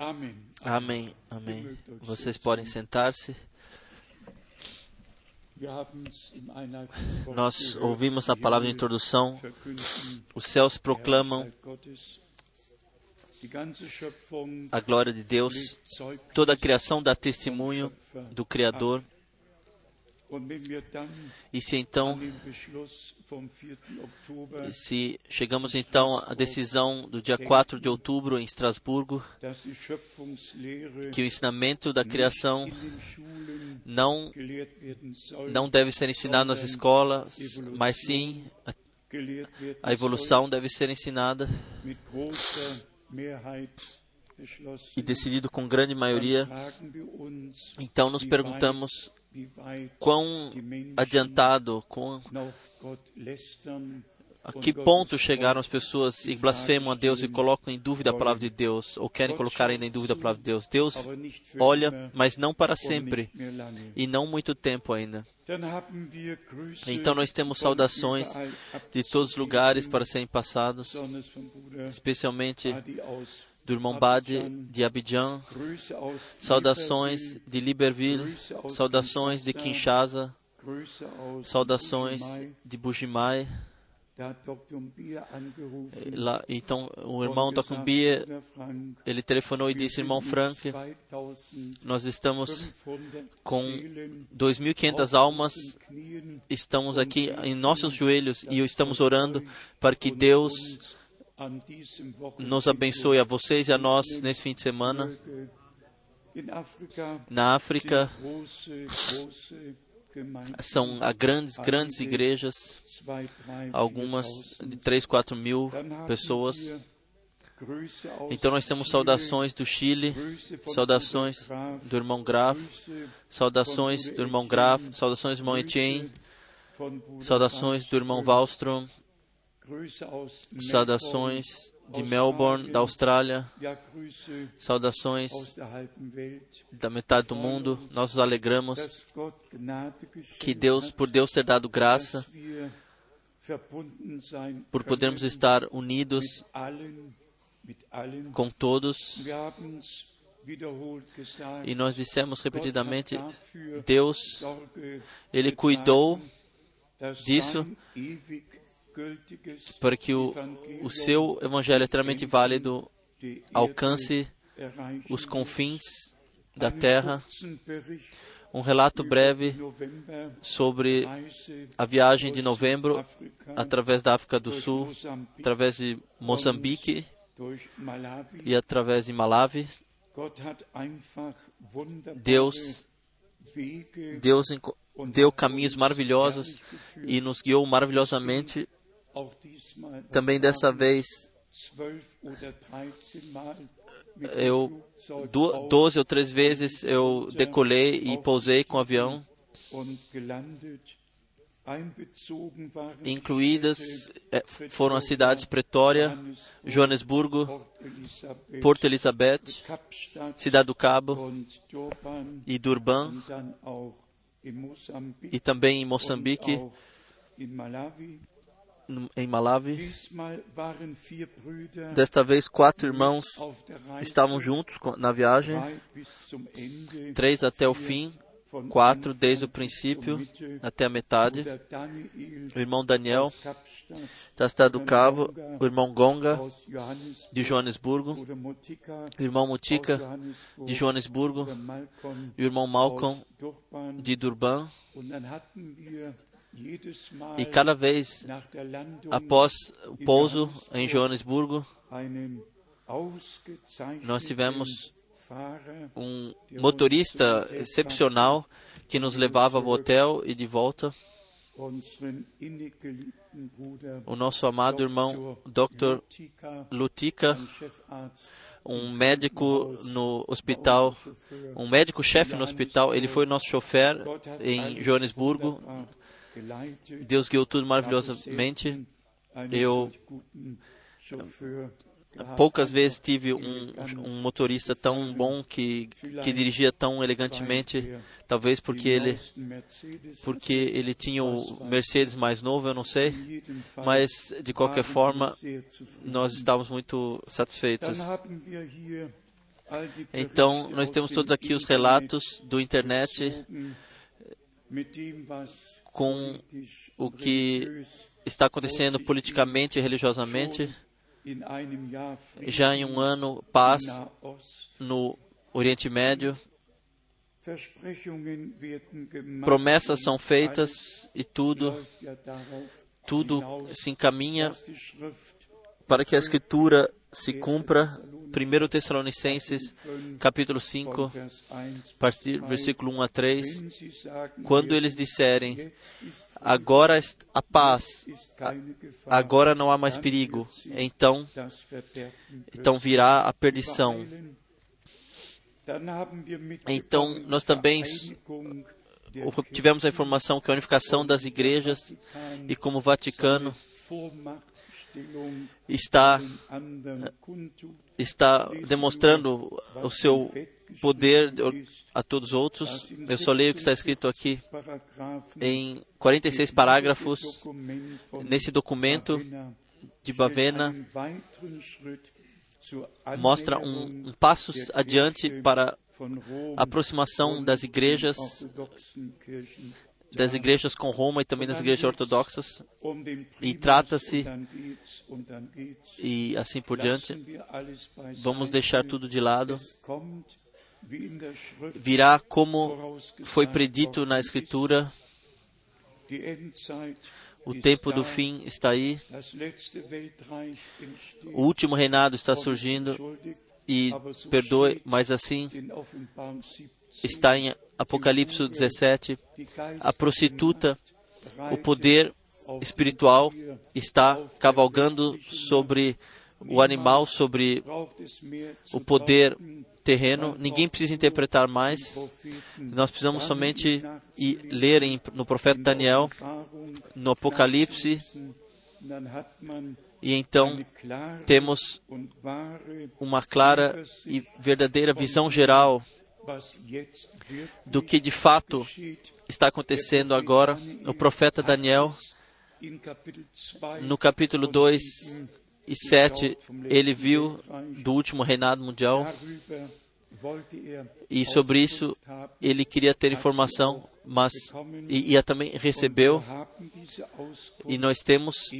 Amém. Amém. Amém. Vocês podem sentar-se. Nós ouvimos a palavra de introdução. Os céus proclamam Schöpfung a glória de Deus. Toda a criação dá testemunho do Criador. E se então, den Beschluss vom 4. Oktober, se chegamos então à decisão do dia 4 de outubro em Estrasburgo, que o ensinamento da criação não não deve ser ensinado nas escolas, mas sim a- a evolução deve ser ensinada e decidido com grande maioria. Então nos perguntamos quão adiantado, a que ponto chegaram as pessoas e blasfemam a Deus e colocam em dúvida a palavra de Deus, ou querem colocar ainda em dúvida a palavra de Deus. Deus olha, mas não para sempre e não muito tempo ainda. Então nós temos saudações de todos os lugares para serem passados, especialmente do irmão Bade de Abidjan, saudações de Libreville, saudações de Kinshasa, saudações de Bujimai. Angerufen Lá, então o irmão und Dr. gesagt, Bia, Bruder Frank, ele telefonou e disse, irmão Frank, 2500 nós estamos com Seelen 2.500 auf almas, estamos aqui em nossos joelhos e estamos orando para que Deus nos abençoe a vocês e a nós nesse fim de semana. Na África são grandes, grandes igrejas, algumas 4.000. de 3, 4 mil pessoas. Então nós temos saudações do Chile, saudações do irmão Graf, saudações do irmão Graf, saudações do irmão Etienne, saudações do irmão Wallström, saudações de Melbourne, da Austrália, saudações da metade do mundo. Nós nos alegramos que Deus, por Deus ter dado graça, por podermos estar unidos com todos. E nós dissemos repetidamente: Deus, Ele cuidou disso para que o, o seu evangelho eternamente válido alcance os confins da terra. Um relato breve sobre a viagem de novembro através da África do Sul, através de Moçambique e através de Malawi. Deus, Deus deu caminhos maravilhosos e nos guiou maravilhosamente. Também dessa vez, 12 oder 13 Mal mit dem eu 12 ou 13 vezes eu decolei e pousei com o avião, incluídas eh, foram as cidades Pretória, Joanesburgo, Porto Elizabeth, Cidade do Cabo e Durban, e também em Moçambique, em Malawi. Desta vez, quatro irmãos estavam juntos na viagem, três até o fim, quatro desde o princípio até a metade. O irmão Daniel, da cidade do Cabo, o irmão Gonga, de Joanesburgo, Mutika, o irmão Mutica, Johannesburg, de Joanesburgo, e o irmão Malcolm, de Durban. E cada vez após o pouso em Joanesburgo, nós tivemos um motorista excepcional que nos levava ao hotel e de volta. O nosso amado irmão Dr. Lutica, um médico no hospital, um médico-chefe no hospital, ele foi nosso chofer em Joanesburgo. Deus guiou tudo maravilhosamente. Eu gehabt. poucas vezes tive um, um motorista tão bom que, que dirigia tão elegantemente, talvez porque ele porque ele tinha o Mercedes mais novo, eu não sei, mas de qualquer forma nós estávamos muito satisfeitos. Então, nós temos todos aqui os relatos do internet com o que está acontecendo politicamente e religiosamente. Já em um ano, paz no Oriente Médio. Promessas são feitas e tudo, tudo se encaminha para que a Escritura se cumpra. 1 Tessalonicenses, capítulo 5, partir versículo 1 a 3. Quando eles disserem, agora a paz, agora não há mais perigo, então, então virá a perdição. Então, nós também tivemos a informação que a unificação das igrejas e como o Vaticano está, está demonstrando o seu poder a todos os outros. Eu só leio o que está escrito aqui em 46 parágrafos nesse documento de Bavena mostra um, um passo adiante para a aproximação das igrejas das igrejas com Roma e também das igrejas ortodoxas e trata-se e assim por diante. Vamos deixar tudo de lado. Virá como foi predito na Escritura. O tempo do fim está aí. O último reinado está surgindo. E perdoe, mas assim está em Apocalipse 17. A prostituta, o poder espiritual, está cavalgando sobre o animal, sobre o poder terreno. Ninguém precisa interpretar mais. Nós precisamos somente ir, ler no profeta Daniel, no Apocalipse, e então temos uma clara e verdadeira visão geral do que de fato está acontecendo agora. O profeta Daniel, no capítulo 2 e 7, ele viu do último reinado mundial e sobre isso ele queria ter informação, mas e, e também recebeu. E nós temos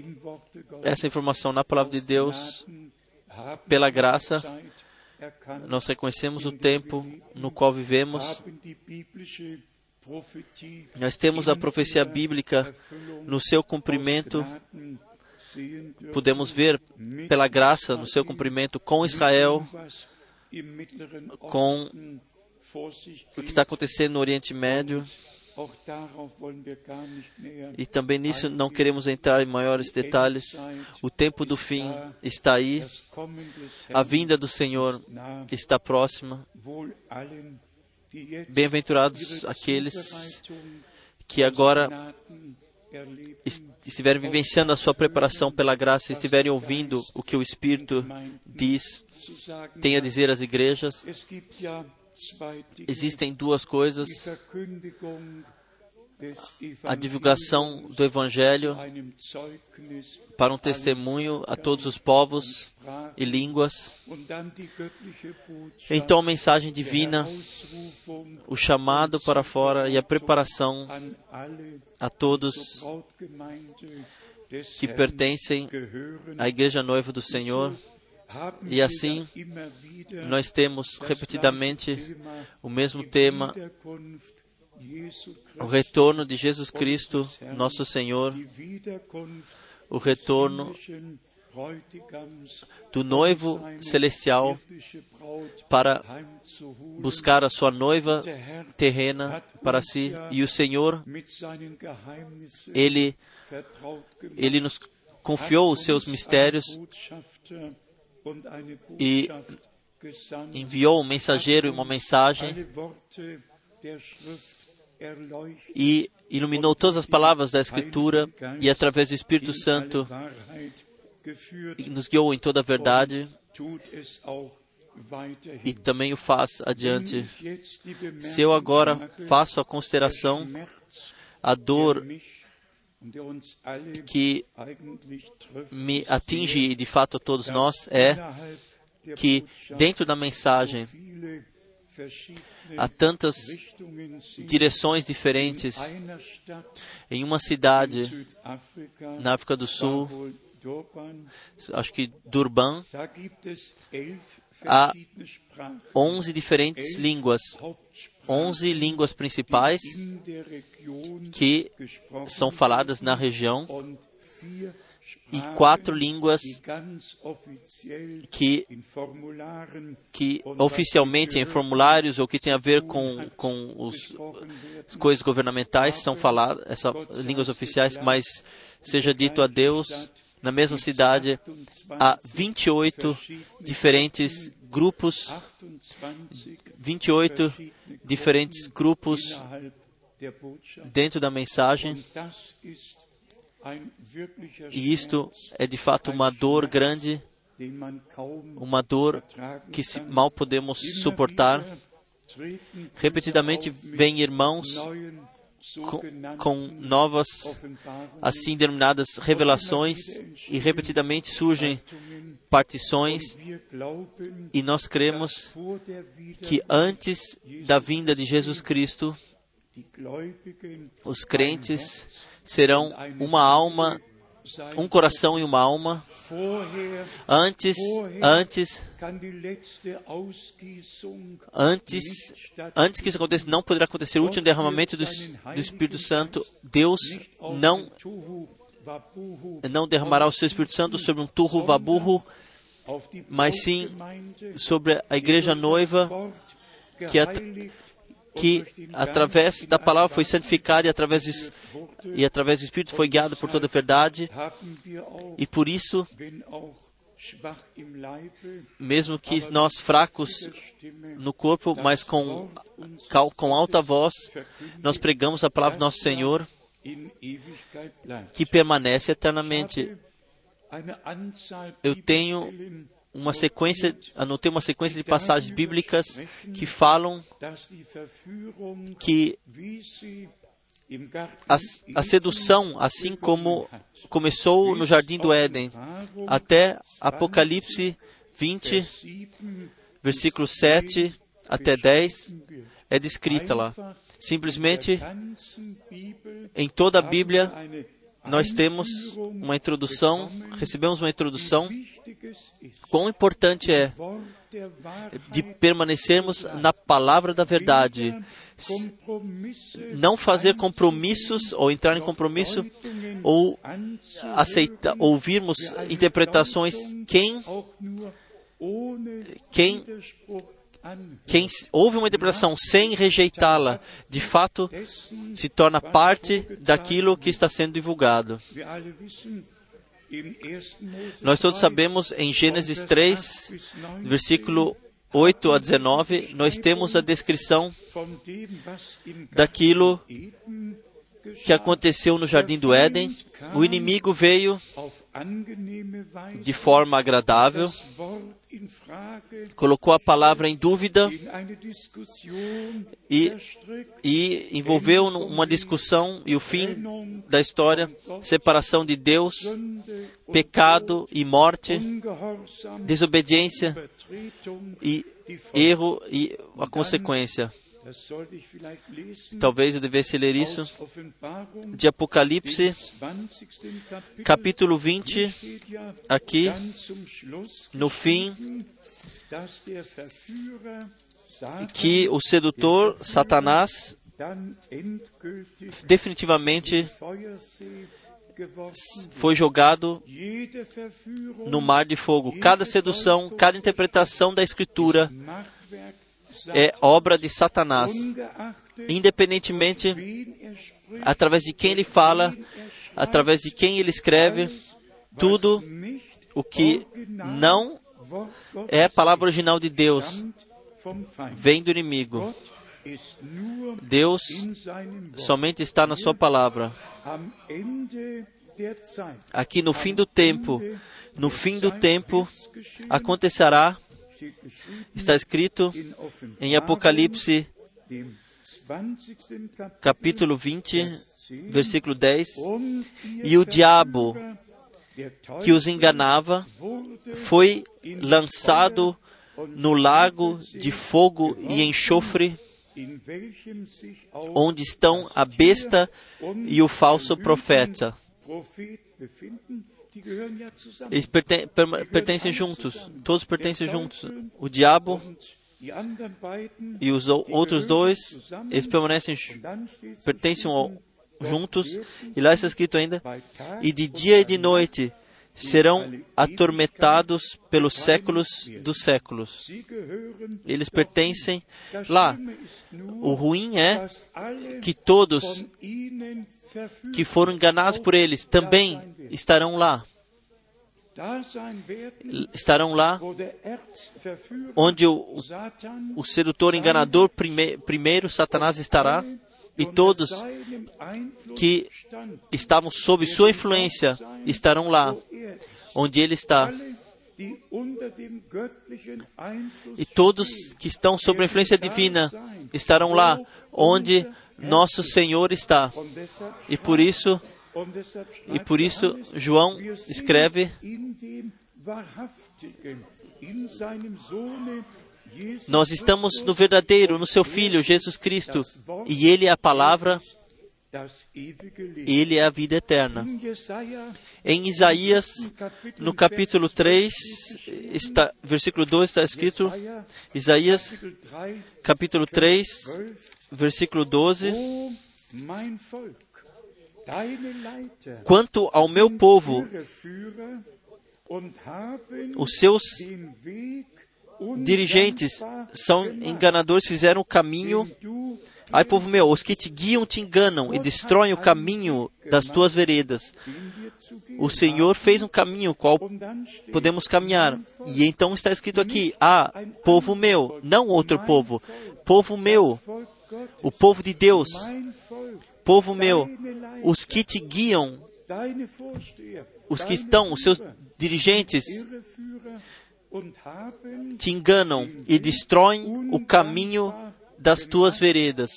essa informação na palavra de Deus pela graça. Nós reconhecemos o tempo no qual vivemos. Nós temos a profecia bíblica no seu cumprimento. Podemos ver pela graça no seu cumprimento com Israel, com o que está acontecendo no Oriente Médio. E também nisso não queremos entrar em maiores detalhes. O tempo do fim está aí. A vinda do Senhor está próxima. Bem-aventurados aqueles que agora estiverem vivenciando a sua preparação pela graça, estiverem ouvindo o que o Espírito diz, tem a dizer às igrejas. Existem duas coisas: a divulgação do Evangelho para um testemunho a todos os povos e línguas. Então, a mensagem divina, o chamado para fora e a preparação a todos que pertencem à Igreja Noiva do Senhor. E assim, nós temos repetidamente o mesmo tema, o retorno de Jesus Cristo, nosso Senhor, o retorno do noivo celestial para buscar a sua noiva terrena para si. E o Senhor, Ele, Ele nos confiou os seus mistérios e enviou um mensageiro e uma mensagem e iluminou todas as palavras da Escritura e através do Espírito Santo nos guiou em toda a verdade e também o faz adiante. Se eu agora faço a consideração, a dor que me atinge e de fato a todos nós é que dentro da mensagem há tantas direções diferentes. Em uma cidade na África do Sul, acho que Durban, há 11 diferentes línguas, 11 línguas principais que são faladas na região e quatro línguas que, que oficialmente em formulários ou que tem a ver com, com os, as coisas governamentais são faladas, essas línguas oficiais, mas seja dito a Deus, na mesma cidade há 28 diferentes grupos, 28 diferentes grupos dentro da mensagem. E isto é de fato uma dor grande, uma dor que mal podemos suportar. Repetidamente vêm irmãos com, com, novas, assim denominadas revelações, e repetidamente surgem partições, e nós cremos que antes da vinda de Jesus Cristo, os crentes serão uma alma, um coração e uma alma. Antes, antes, antes, antes que isso aconteça, não poderá acontecer o último derramamento do, do Espírito Santo. Deus não não derramará o seu Espírito Santo sobre um turro vaburro, mas sim sobre a igreja noiva que, at, que através da palavra foi santificada e através, de, e através do Espírito foi guiado por toda a verdade. E por isso, mesmo que nós fracos no corpo, mas com, com alta voz, nós pregamos a palavra do nosso Senhor, que permanece eternamente. Eu tenho uma sequência, anotei uma sequência de passagens bíblicas que falam que a, a, sedução, assim como começou no jardim do Éden, até Apocalipse 20, versículo 7 até 10, é descrita lá. Simplesmente, em toda a Bíblia, nós temos uma introdução, recebemos uma introdução. Quão importante é de permanecermos na palavra da verdade, não fazer compromissos ou entrar em compromisso ou aceitar, ouvirmos interpretações quem quem quem ouve uma interpretação sem rejeitá-la, de fato se torna parte daquilo que está sendo divulgado. Nós todos sabemos em Gênesis 3, versículo 8 a 19, nós temos a descrição daquilo que aconteceu no jardim do Éden. O inimigo veio de forma agradável, colocou a palavra em dúvida e, e envolveu uma discussão e o fim da história, separação de Deus, pecado e morte, desobediência e erro e a consequência. Talvez eu devesse ler isso de Apocalipse, capítulo 20, aqui no fim, que o sedutor Satanás definitivamente foi jogado no mar de fogo. Cada sedução, cada interpretação da Escritura é obra de Satanás, independentemente através de quem ele fala, através de quem ele escreve, tudo o que não é a palavra original de Deus vem do inimigo. Deus somente está na Sua palavra. Aqui no fim do tempo, no fim do tempo, acontecerá Está escrito em Apocalipse, capítulo 20, versículo 10: E o diabo que os enganava foi lançado no lago de fogo e enxofre, onde estão a besta e o falso profeta. Eles perten- pertencem juntos, todos pertencem juntos. O diabo e os ou- outros dois, eles permanecem pertencem ao- juntos. E lá está escrito ainda: e de dia e de noite serão atormentados pelos séculos dos séculos. Eles pertencem lá. O ruim é que todos que foram enganados por eles também estarão lá. Estarão lá onde o, o- sedutor enganador prime, primeiro, Satanás, estará e todos que estavam sob sua influência estarão lá onde ele está. E todos que estão sob a influência divina estarão lá onde nosso Senhor está. E por isso, e por isso João escreve Nós estamos no verdadeiro, no seu Filho, Jesus Cristo, e Ele é a palavra. Ele é a vida eterna. Em Isaías, no capítulo 3, está, versículo 2 está escrito, Isaías, Kapitel 3, capítulo 3, 12, versículo 12, Quanto ao meu povo, os seus dirigentes são enganadores, fizeram o caminho. Ai, povo meu, os que te guiam te enganam e destroem o caminho das tuas veredas. O Senhor fez um caminho qual podemos caminhar. E então está escrito aqui: Ah, povo meu, não outro povo, povo meu, o povo de Deus, povo meu, os que te guiam, os que estão, os seus dirigentes, te enganam e destroem o caminho das tuas veredas.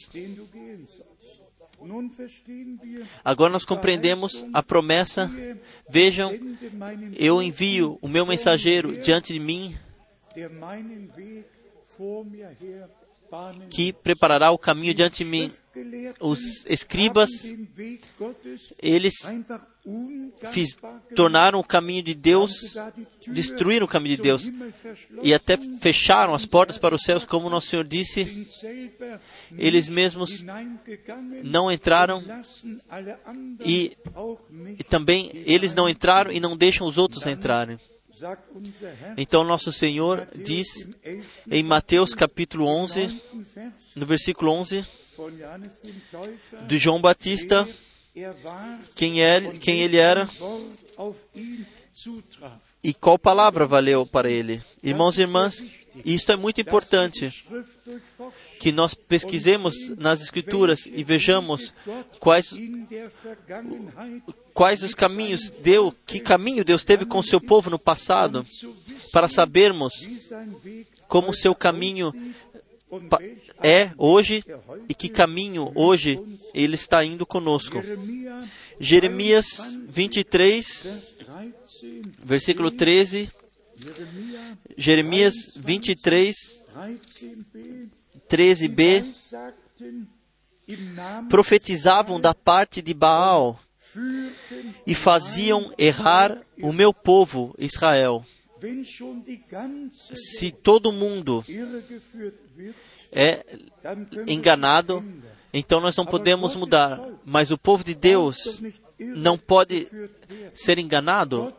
Agora nós compreendemos a promessa. Vejam, eu envio o meu mensageiro diante de mim, que preparará o caminho diante de mim. Os escribas, eles fiz, tornaram o caminho de Deus, destruíram o caminho de Deus e até fecharam as portas para os céus, como nosso Senhor disse. Eles mesmos não entraram e, e também eles não entraram e não deixam os outros entrarem. Então nosso Senhor diz im 11. em Mateus capítulo 11, 9. Vers no versículo 11, von Johannes dem Täufer, de João Batista, quem, é, quem ele era e qual palavra valeu para ele. Irmãos e irmãs, isto é muito importante, que nós pesquisemos nas Escrituras e vejamos quais, quais os caminhos deu, que caminho Deus teve com o seu povo no passado, para sabermos como o seu caminho é hoje e que caminho hoje ele está indo conosco. Jeremia Jeremias 23, Vers 13, versículo 13. Jeremia Jeremias 23, 13b, 13b. sagten im Namen Profetizavam da parte de Baal e faziam errar o meu povo Israel. Se todo mundo é enganado, então nós não podemos mudar. Mas o povo de Deus não pode ser enganado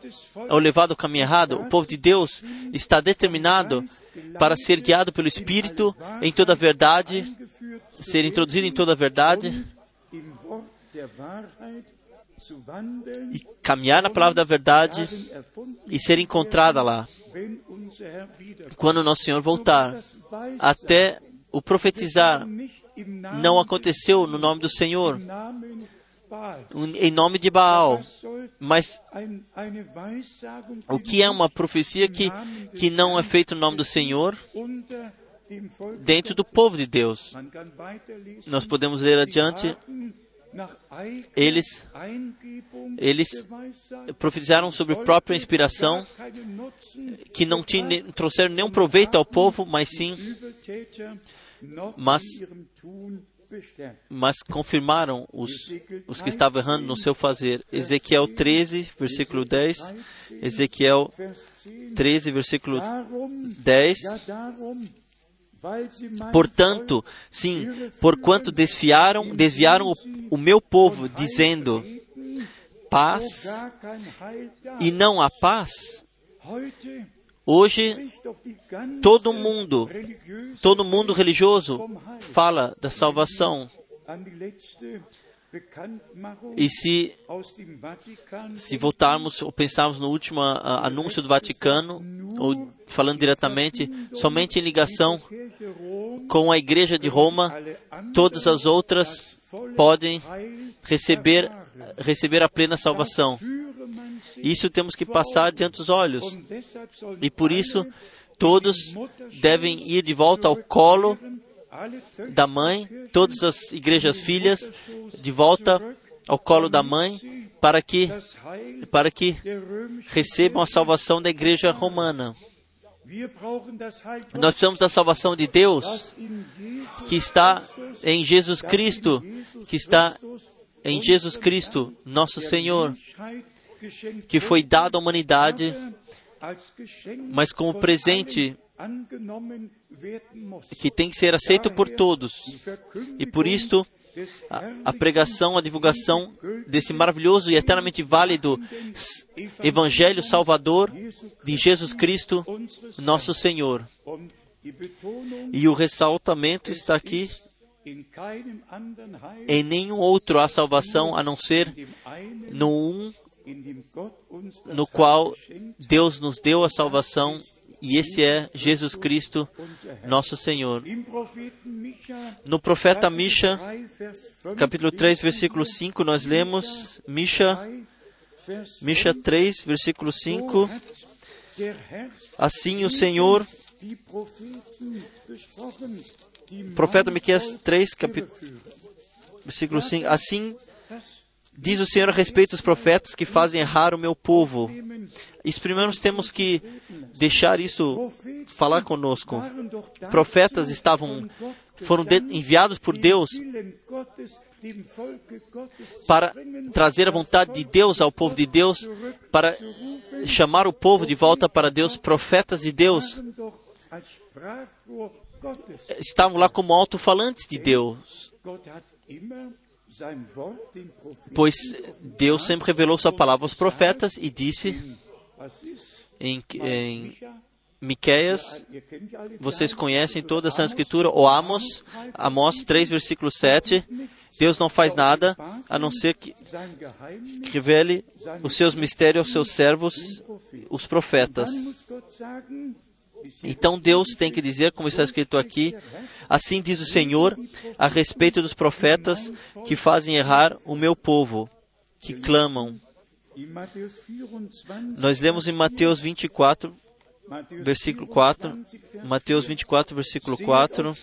ou levado ao caminho errado. O povo de Deus está determinado para ser guiado pelo Espírito em toda a verdade, ser introduzido em toda a verdade e caminhar na palavra da verdade e ser encontrada lá quando nosso Senhor voltar. Até o profetizar não aconteceu no nome do Senhor. Em nome de Baal. Mas o que é uma profecia que, que não é feita no nome do Senhor dentro do povo de Deus? Nós podemos ler adiante. eles, eles profetizaram sobre própria inspiração, que não tinha, trouxeram nenhum proveito ao povo, mas sim, mas, mas confirmaram os, os que estavam errando no seu fazer. Ezequiel 13, versículo 10. Ezequiel 13, versículo 10. Portanto, sim, porquanto desviaram, desviaram o, o meu povo, dizendo paz e não há paz. Hoje, todo mundo, todo mundo religioso fala da salvação. E se, se voltarmos ou pensarmos no último uh, anúncio do Vaticano, ou falando diretamente, somente em ligação com a Igreja de Roma, todas as outras podem receber, receber a plena salvação. Isso temos que passar diante dos olhos. E por isso, todos devem ir de volta ao colo da mãe, todas as igrejas filhas, de volta ao colo da mãe, para que, para que recebam a salvação da igreja romana. Nós precisamos da salvação de Deus, que está em Jesus Cristo, que está em Jesus Cristo, nosso Senhor, que foi dado à humanidade, mas como presente que tem que ser aceito por todos. E por isto, a, a, pregação, a divulgação desse maravilhoso e eternamente válido Evangelho Salvador de Jesus Cristo, nosso Senhor. E o ressaltamento está aqui. Em nenhum outro há salvação a não ser no um no qual Deus nos deu a salvação e esse é Jesus Cristo, nosso Senhor. No profeta Misha, capítulo 3, versículo 5, nós lemos Misha, Misha 3, versículo 5. Assim o Senhor, profeta Miqueias 3, capítulo, versículo 5, assim diz o Senhor a respeito dos profetas que fazem errar o meu povo. Isso primeiro nós temos que deixar isso falar conosco. Profetas estavam foram enviados por Deus para trazer a vontade de Deus ao povo de Deus, para chamar o povo de volta para Deus. Profetas de Deus estavam lá como alto-falantes de Deus. Pois Deus sempre revelou sua palavra aos profetas e disse em, em Miqueias, vocês conhecem toda a Santa Escritura, ou Amos, Amós 3, versículo 7, Deus não faz nada a não ser que, que revele os seus mistérios aos seus servos, os profetas. Então Deus tem que dizer, como está escrito aqui, assim diz o Senhor a respeito dos profetas que fazem errar o meu povo, que clamam. Nós lemos em Mateus 24, versículo 4. Mateus 24, versículo 4.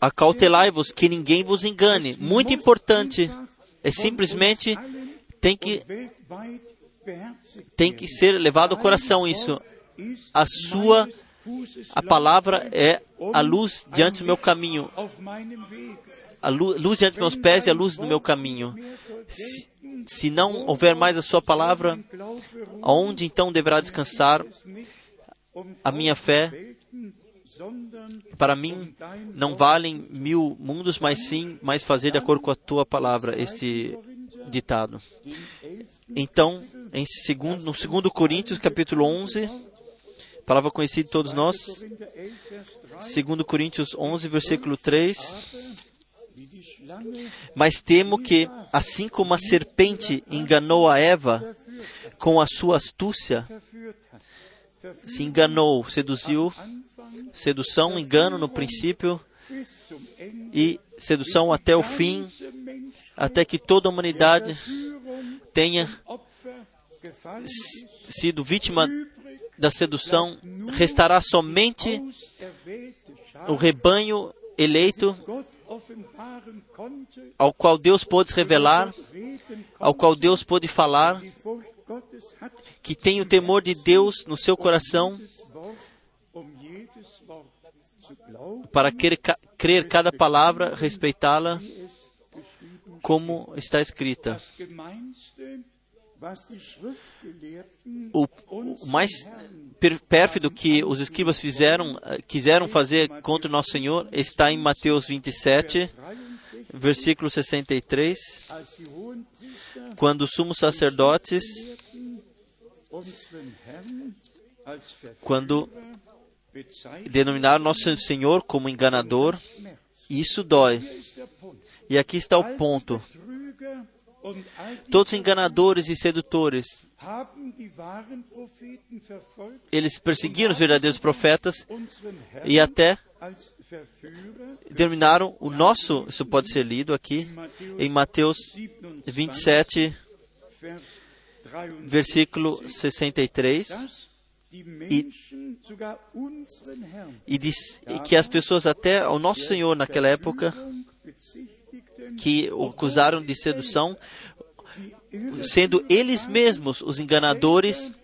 Acautelai-vos que ninguém vos engane. Muito importante. É simplesmente tem que tem que ser levado ao coração isso. A sua a palavra é a luz diante do meu caminho. A luz, luz diante dos meus pés e a luz do meu caminho. Se, se não houver mais a sua palavra, aonde então deverá descansar a minha fé? Para mim, não valem mil mundos, mas sim mais fazer de acordo com a tua palavra, este ditado. Então, em segundo, no 2 Coríntios, capítulo 11, palavra conhecida de todos nós, 2 Coríntios 11, versículo 3. Mas temo que, assim como a serpente enganou a Eva com a sua astúcia, se enganou, seduziu, sedução, engano no princípio e sedução até o fim, até que toda a humanidade tenha sido vítima da sedução, restará somente o rebanho eleito, ao qual Deus pôde revelar, ao qual Deus pôde falar, que tem o temor de Deus no seu coração para crer, crer cada palavra, respeitá-la como está escrita. O, o mais pérfido que os escribas fizeram, eh, quiseram fazer contra o nosso Senhor está em Mateus 27, 63, versículo 63, als die Hohenpriester quando os sumos sacerdotes, quando denominaram nosso Senhor como enganador, isso dói. E aqui está o ponto. Todos enganadores e sedutores, eles perseguiram os verdadeiros profetas e até terminaram o nosso, isso pode ser lido aqui, em Mateus 27, Vers 23, versículo 63, dass die Menschen sogar unseren Herrn e diz e que as pessoas até ao nosso Senhor naquela época que o acusaram de sedução, sendo eles mesmos os enganadores,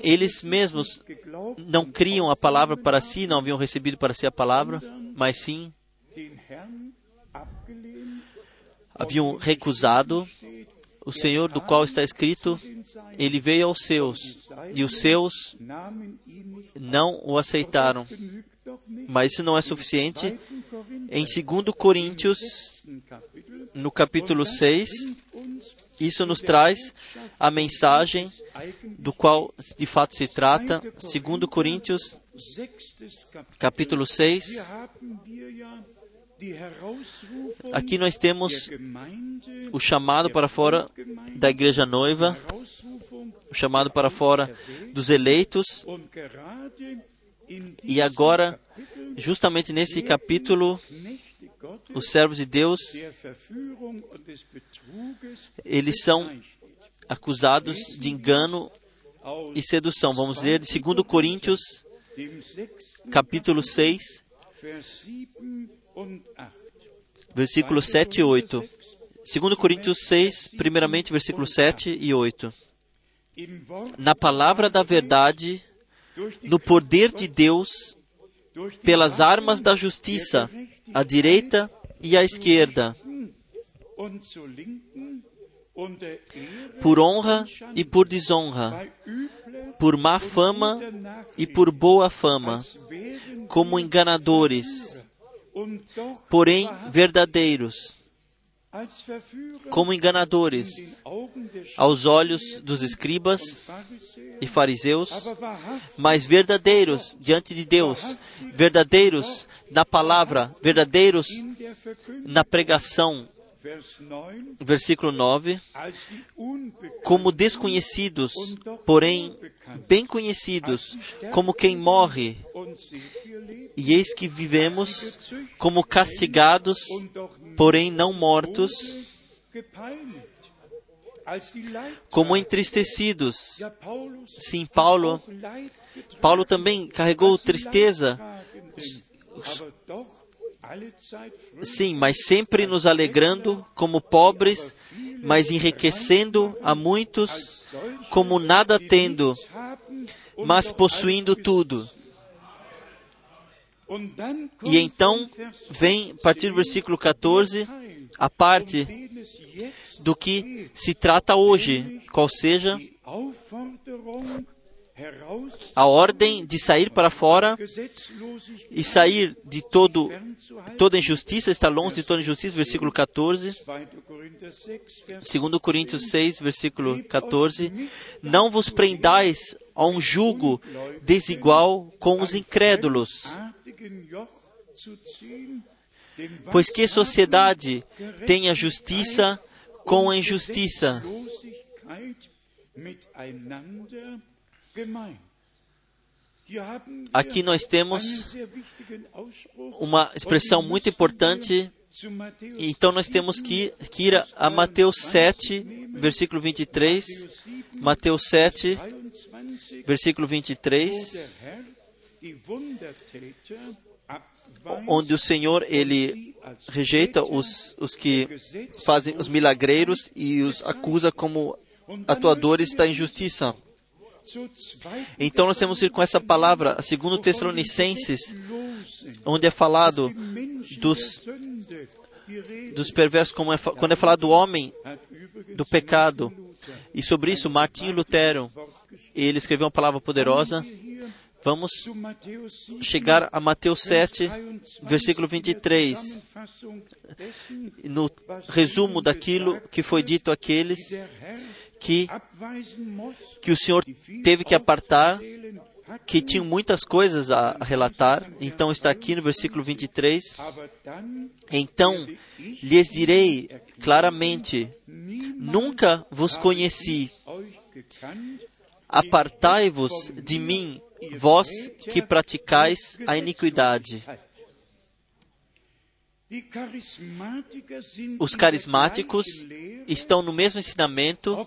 eles mesmos não criam a palavra para si, não haviam recebido para si a palavra, mas sim haviam recusado o Senhor do qual está escrito, ele veio aos seus, e os seus não o aceitaram. Mas isso não é suficiente. 2. Korinther, Em 2 Coríntios, no capítulo 6, uns isso nos traz a mensagem do qual de fato se trata. 2 Coríntios, capítulo 6. Hier haben wir ja die Herausrufung Aqui nós temos o chamado para fora da igreja noiva, o chamado para fora dos eleitos. E agora, justamente nesse capítulo, os servos de Deus, eles são acusados de engano e sedução. Vamos ler de 2 Coríntios, capítulo 6, Vers 7 und 8. versículos 7 e 8. 2 Coríntios 6, primeiramente versículos 7 e 8. Im Wort Na palavra da verdade, no poder de Deus, pelas armas da justiça, à direita e à esquerda, por honra e por desonra, por má fama e por boa fama, como enganadores, porém verdadeiros, como enganadores, aos olhos dos escribas e fariseus, mas verdadeiros diante de Deus, verdadeiros na palavra, verdadeiros na pregação. Vers 9, Versículo 9. als die Unbekannten Como desconhecidos, porém bem conhecidos, como quem morre, e eis que vivemos como castigados, porém não mortos, como entristecidos. Sim, Paulo, Paulo também carregou tristeza, sim, mas sempre nos alegrando como pobres, mas enriquecendo a muitos, como nada tendo, mas possuindo tudo. E então vem, a partir do versículo 14, Teil, a parte do que se trata hoje, qual seja a ordem de sair para fora e sair de todo toda injustiça, estar longe de toda injustiça, versículo 14. 2. Korinther 6, Vers 2 Coríntios 6, versículo 14: Não vos prendais a um jugo desigual com os incrédulos, pois que sociedade tem a justiça com a injustiça? Aqui nós temos uma expressão muito importante, então nós temos que, que ir a- Mateus 7, versículo 23. Mateus 7, 23, versículo wo 23. der Herr die Wundertäter onde o Senhor ele rejeita os, os que fazem os milagreiros e os acusa como atuadores da injustiça. Então nós temos que ir com essa palavra, segundo Tessalonicenses, onde é falado dos, dos perversos, como é, quando é falado do homem, do pecado. E sobre isso, Martinho Lutero, ele escreveu uma palavra poderosa. Vamos chegar a Mateus 7, versículo 23, no resumo daquilo que foi dito àqueles que, que o Senhor teve que apartar, que tinham muitas coisas a relatar. Então está aqui no versículo 23. Então lhes direi claramente: Nunca vos conheci. Apartai-vos de mim, vós que praticais a iniquidade. Os carismáticos estão no mesmo ensinamento,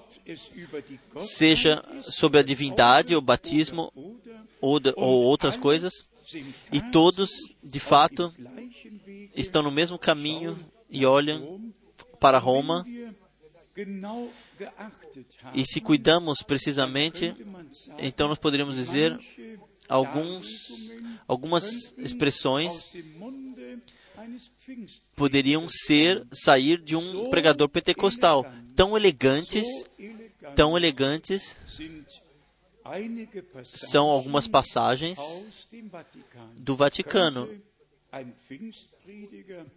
seja sobre a divindade, o batismo ou, de, ou outras coisas, e todos, de fato, estão no mesmo caminho e olham para Roma. E se cuidamos precisamente, então nós poderíamos dizer alguns, algumas expressões poderiam ser sair de um pregador pentecostal tão elegantes, tão elegantes são algumas passagens do Vaticano.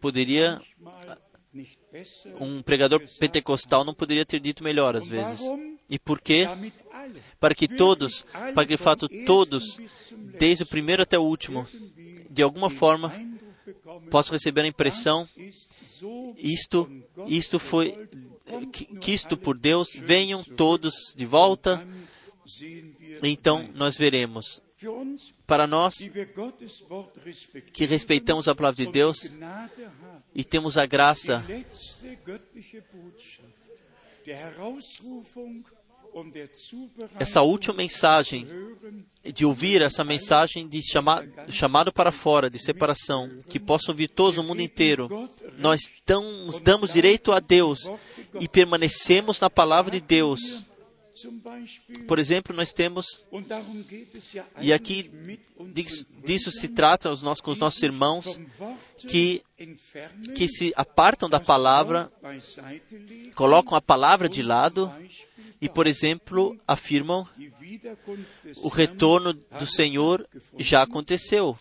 Poderia um pregador pentecostal não poderia ter dito melhor às vezes. E por quê? Para que todos, para que de fato todos, desde o primeiro até o último, de alguma forma posso receber a impressão? Isto isto foi quisto por Deus venham todos de volta então nós veremos. Para nós que respeitamos a palavra de Deus e temos a graça essa última mensagem, de ouvir essa mensagem de chamar, chamado para fora, de separação, que possa ouvir todos o mundo inteiro. Nós damos, damos direito a Deus e permanecemos na palavra de Deus. Por exemplo, nós temos, e aqui disso se trata os nossos, com os nossos irmãos, que, que se apartam da palavra, colocam a palavra de lado e, por exemplo, afirmam o retorno do Senhor já aconteceu.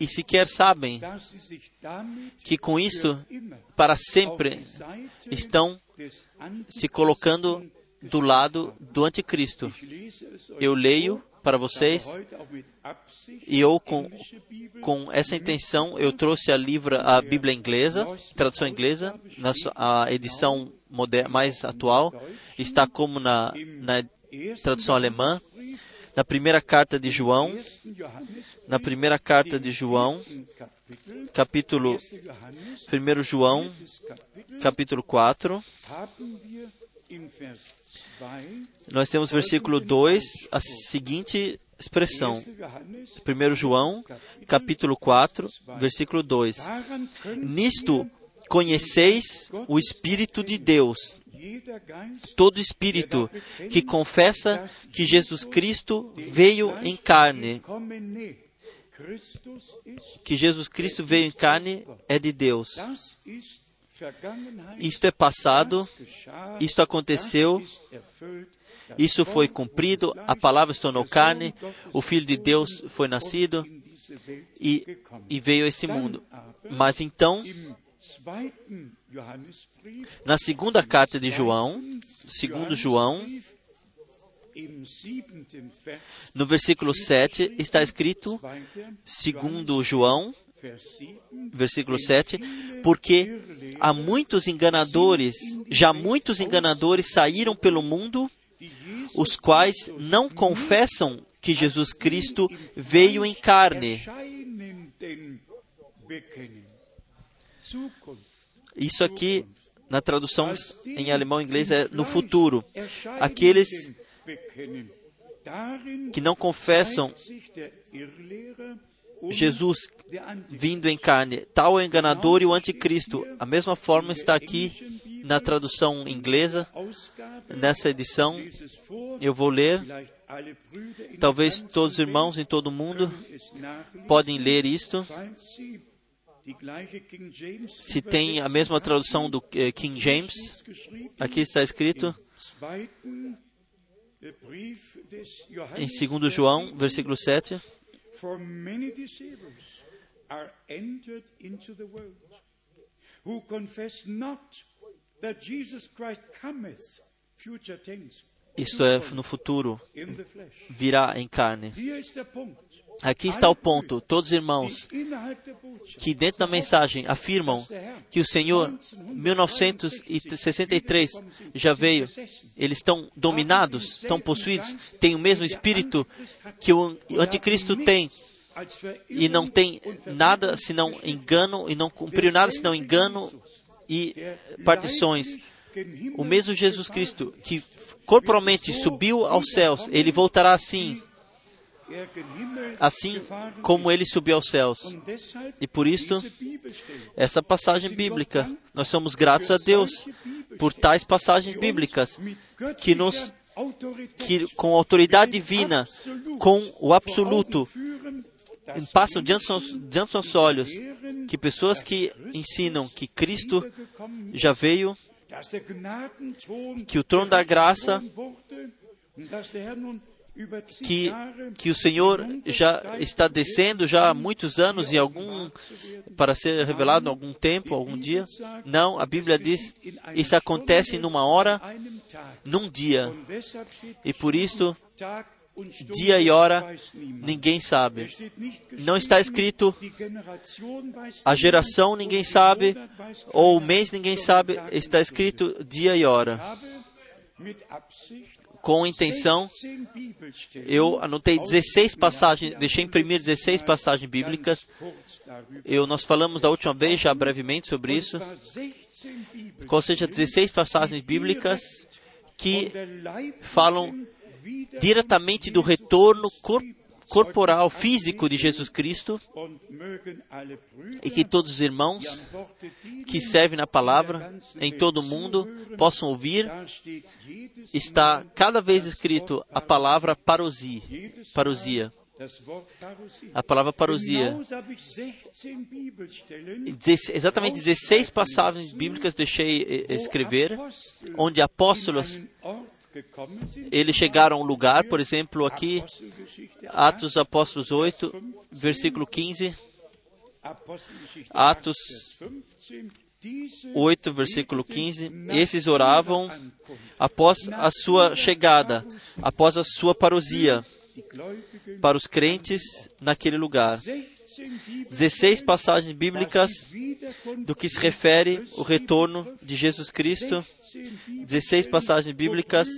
E sequer sabem que com isto, para sempre, estão se colocando do lado do anticristo. Eu leio para vocês e eu com, com essa intenção eu trouxe a livra a Bíblia inglesa, tradução inglesa, na a edição moderna, mais atual está como na, na tradução alemã, na primeira carta de João, na primeira carta de João, capítulo 1 João, capítulo 4, nós temos versículo 2, a seguinte expressão. 1 João, capítulo 4, versículo 2. Nisto conheceis o Espírito de Deus. Todo espírito que confessa que Jesus Cristo veio em carne, que Jesus Cristo veio em carne, é de Deus. Isto é passado, isto aconteceu, isso foi cumprido, a palavra se tornou carne, o Filho de Deus foi nascido e, e veio a esse mundo. Mas então, na segunda carta de João, segundo João, no versículo 7 está escrito, segundo João, versículo 7, porque há muitos enganadores, já muitos enganadores saíram pelo mundo, os quais não confessam que Jesus Cristo veio em carne. Isso aqui, na tradução em alemão e inglês, é no futuro. Aqueles que não confessam Jesus vindo em carne. Tal é o enganador e o anticristo. A mesma forma está aqui na tradução inglesa, nessa edição. Eu vou ler. Talvez todos os irmãos em todo o mundo podem ler isto. Se tem a mesma tradução do eh, King James, aqui está escrito em 2 João, versículo 7. For many deceivers are entered into the world, who confess not that Jesus Christ cometh, future tense, Isto é, no futuro, virá em carne. Aqui está o ponto. Todos os irmãos que dentro da mensagem afirmam que o Senhor, 1963, já veio, eles estão dominados, estão possuídos, têm o mesmo espírito que o anticristo tem e não tem nada senão engano e não cumpriu nada senão engano e partições. O mesmo Jesus Cristo que corporalmente subiu aos céus, ele voltará assim, assim como ele subiu aos céus. E por isto, essa passagem bíblica, nós somos gratos a Deus por tais passagens bíblicas que nos que com autoridade divina, com o absoluto, passam diante dos nossos- olhos que pessoas que ensinam que Cristo já veio, que o trono da graça, que, que o Senhor já está descendo já há muitos anos e algum para ser revelado em algum tempo, algum dia. Não, a Bíblia diz isso acontece numa hora, num dia. E por Stunde dia e hora ninguém sabe. Não está escrito a geração ninguém sabe, ou o mês ninguém sabe, está escrito dia e hora. Com intenção, 16 Bibelstellen eu anotei 16 passagens, deixei imprimir 16 passagens bíblicas. Eu, nós falamos da última vez, já brevemente, sobre isso. Etwa 16 Bibelstellen, Ou seja, 16 passagens bíblicas que falam diretamente do retorno cor- corporal, físico de Jesus Cristo e que todos os irmãos que servem na palavra em todo o mundo possam ouvir. Está cada vez escrito a palavra parousia, parousia, a palavra parousia. Genauso habe ich 16 Bibelstellen, Deze- Exatamente 16 passagens bíblicas deixei eh, escrever, onde apóstolos eles chegaram a um lugar, por exemplo, aqui, Atos Apóstolos 8, versículo 15, Apostelgeschichte Atos 8, Vers 15. Diese 8, versículo beteten 15. nach Esses oravam após a sua chegada, após a sua parousia, para os crentes naquele lugar. 16 Bibelstellen 16 passagens bíblicas do que se refere o retorno de Jesus Cristo. 16 passagens bíblicas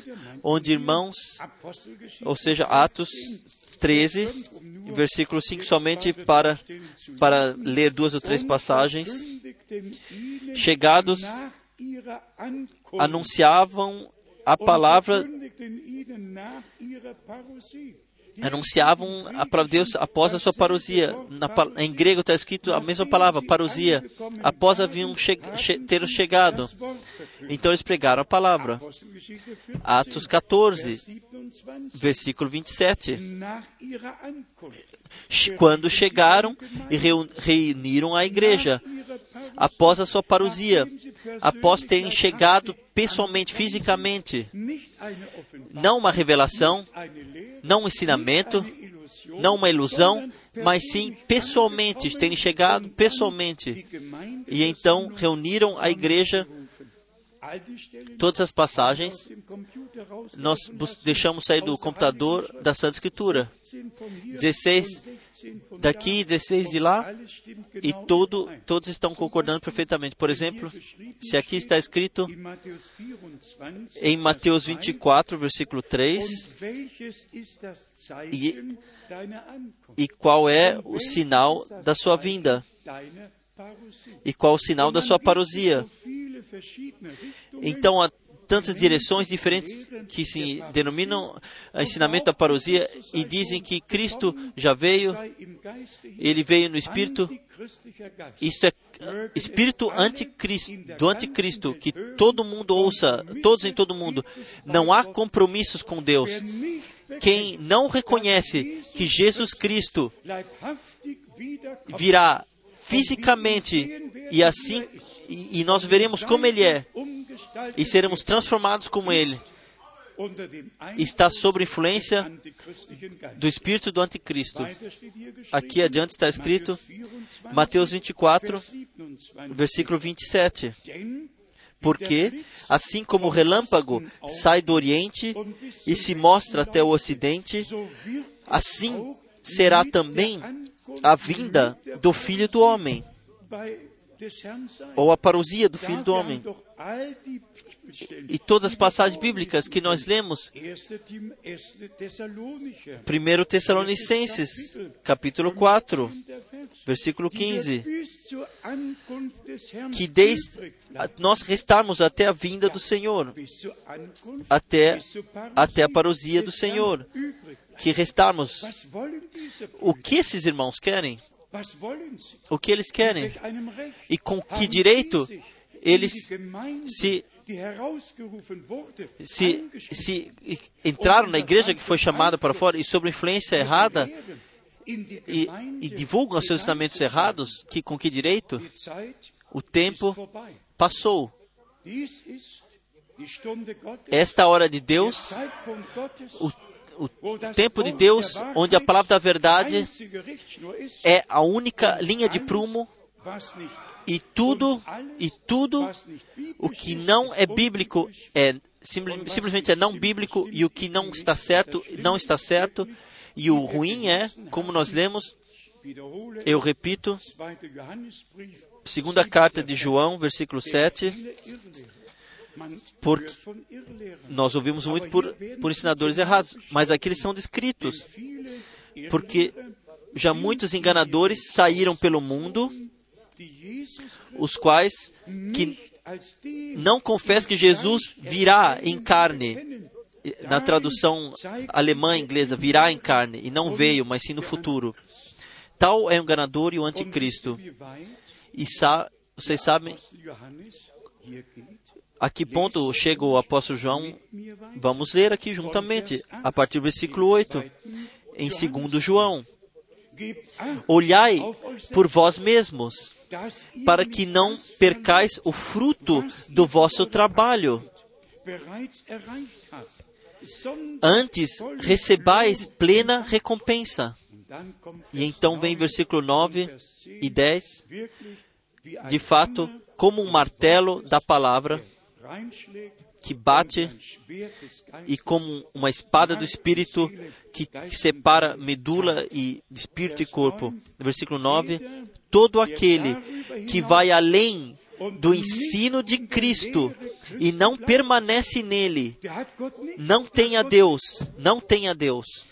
onde irmãos, ou seja, Atos 13, versículo 5, somente para, para ler duas ou três passagens. Chegados, anunciavam a palavra, anunciavam a palavra de Deus após a sua parousia. Na em grego está escrito a mesma palavra, parousia, após haviam che, che, ter chegado. Então eles pregaram a palavra. Apostelgeschichte 14, Atos 14, Vers 27. versículo 27. Nach ihrer Ankunft. Ch- Quando chegaram e reu- reuniram a igreja. Após a sua parousia, após terem chegado pessoalmente, fisicamente, não uma revelação, não um ensinamento, não uma ilusão, mas sim pessoalmente, terem chegado pessoalmente. E então reuniram a igreja, todas as passagens, nós deixamos sair do computador da Santa Escritura. 16 von hier 16 und 16 von daqui, da. 16 de lá, e todo, todos estão concordando perfeitamente. Por exemplo, se aqui está escrito in Matthäus 24, em Mateus Vers 3, 24, versículo 3, Und welches ist das Zeichen deiner Ankunft? e qual é o sinal da sua vinda, e qual o sinal da sua parousia. Então, há tantas direções diferentes que se denominam ensinamento da parousia e dizem que Cristo já veio, ele veio no Espírito. Isto é espírito anticristo, do anticristo, que todo mundo ouça, todos em todo mundo. Não há compromissos com Deus. Quem não reconhece que Jesus Cristo virá fisicamente e assim e nós veremos como ele é e seremos transformados como ele está sob influência do espírito do anticristo. Aqui adiante está escrito Mateus 24, versículo 27. Porque, assim como o relâmpago sai do Oriente e se mostra até o Ocidente, assim será também a vinda do Filho do Homem, ou a parousia do Filho do Homem. E todas as passagens bíblicas que nós lemos, 1 Tessalonicenses, capítulo 4, versículo 15, que desde nós restarmos até a vinda do Senhor, até, até a parousia do Senhor, que restarmos. O que esses irmãos querem? O que eles querem? E com que direito eles se se, se entraram na igreja que foi chamada para fora e sob influência errada e, e divulgam seus ensinamentos errados, que com que direito? O tempo passou. Esta hora de Deus, o o tempo de Deus, onde a palavra da verdade é a única linha de prumo e tudo e tudo o que não é bíblico é simplesmente é não bíblico e o que não está certo não está certo e o ruim é como nós lemos eu repito segunda carta de João versículo 7 porque nós ouvimos muito por, por ensinadores errados, mas aqui eles são descritos, porque já muitos enganadores saíram pelo mundo, os quais que não confessam que Jesus virá em carne. Na tradução alemã inglesa, virá em carne, e não veio, mas sim no futuro. Tal é o enganador e o anticristo. E sa vocês sabem a que ponto chega o apóstolo João? Vamos ler aqui juntamente, a partir do versículo 8, em 2 João. Olhai por vós mesmos, para que não percais o fruto do vosso trabalho. Antes recebais plena recompensa. E então vem versículo 9 e 10. De fato, como um martelo da palavra, que bate e como uma espada do Espírito que separa medula e espírito e corpo. Versículo 9: Todo aquele que vai além do ensino de Cristo e não permanece nele, não tem a Deus, não tem a Deus.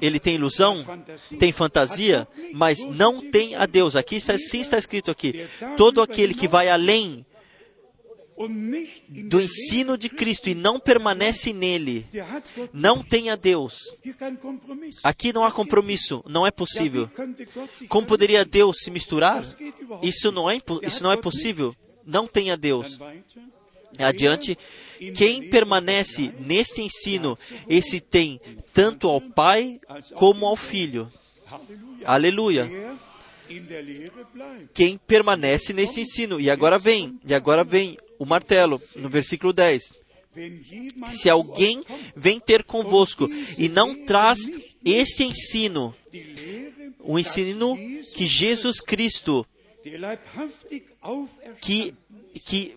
Ele tem ilusão, tem fantasia, mas não tem a Deus. Aqui está, sim está escrito aqui: todo aquele que vai além do ensino de Cristo e não permanece nele, não tem a Deus. Aqui não há compromisso, não é possível. Como poderia Deus se misturar? Isso não é, isso não é possível. Não tem a Deus. Adiante, quem permanece neste ensino, esse tem tanto ao Pai como ao Filho. Aleluia quem permanece nesse ensino. E agora vem, e agora vem o martelo, no versículo 10. Se alguém vem ter convosco e não traz este ensino, o ensino que Jesus Cristo, que, que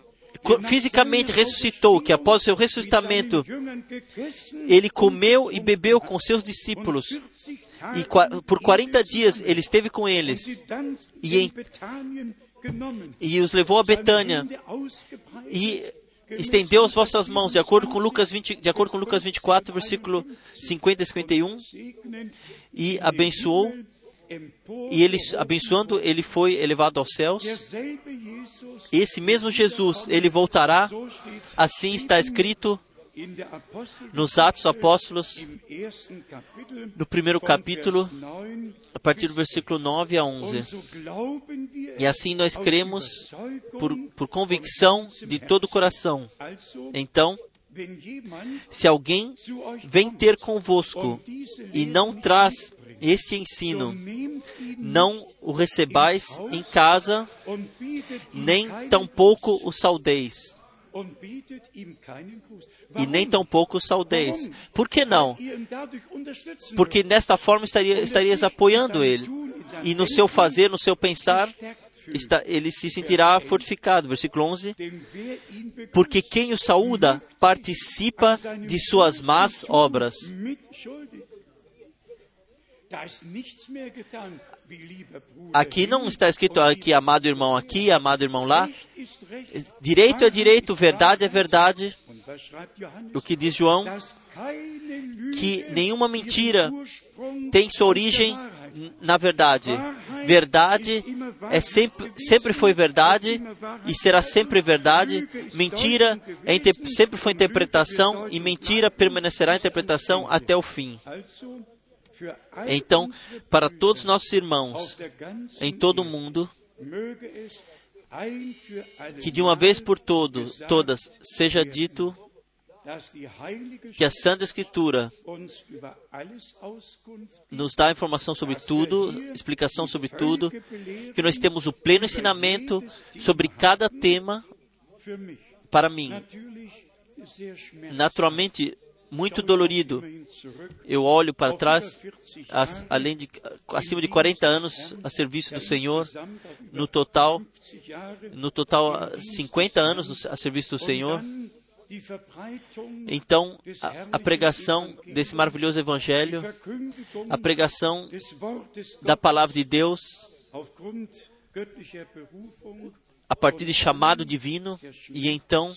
fisicamente ressuscitou, que após seu ressuscitamento, ele comeu e bebeu com seus discípulos e por 40 dias ele esteve com eles e, em, e os levou a Betânia. E estendeu as vossas mãos, de acordo com Lucas, 20, de acordo com Lucas 24, versículo 50 e 51, e abençoou e ele, abençoando, ele foi elevado aos céus. Esse mesmo Jesus, ele voltará, assim está escrito nos Atos dos Apóstolos, no primeiro capítulo, a partir do versículo 9 a 11. E assim nós cremos por, por convicção de todo o coração. Então, se alguém vem ter convosco e não traz este ensino, não o recebais em casa, nem tampouco o saudeis. E nem tampouco saudeis. Por que não? Porque desta forma estaria, estarias apoiando ele. E no seu fazer, no seu pensar, está, ele se sentirá fortificado. Versículo 11. Porque quem o saúda participa de suas más obras. Aqui não está escrito aqui, amado irmão aqui, amado irmão lá. Direito é direito, verdade é verdade. O que diz João? Que nenhuma mentira tem sua origem na verdade. Verdade é sempre, sempre foi verdade e será sempre verdade. Mentira é, sempre foi interpretação e mentira permanecerá interpretação até o fim. Então, para todos nossos irmãos em todo o mundo, que de uma vez por todo, todas seja dito que a Santa Escritura nos dá informação sobre tudo, explicação sobre tudo, que nós temos o pleno ensinamento sobre cada tema para mim. Naturalmente, muito dolorido. Eu olho para trás, as, além de acima de 40 anos a serviço do Senhor, no total, no total 50 anos a serviço do Senhor. Então, a, a, pregação desse maravilhoso Evangelho, a pregação da palavra de Deus, a partir de chamado divino, e então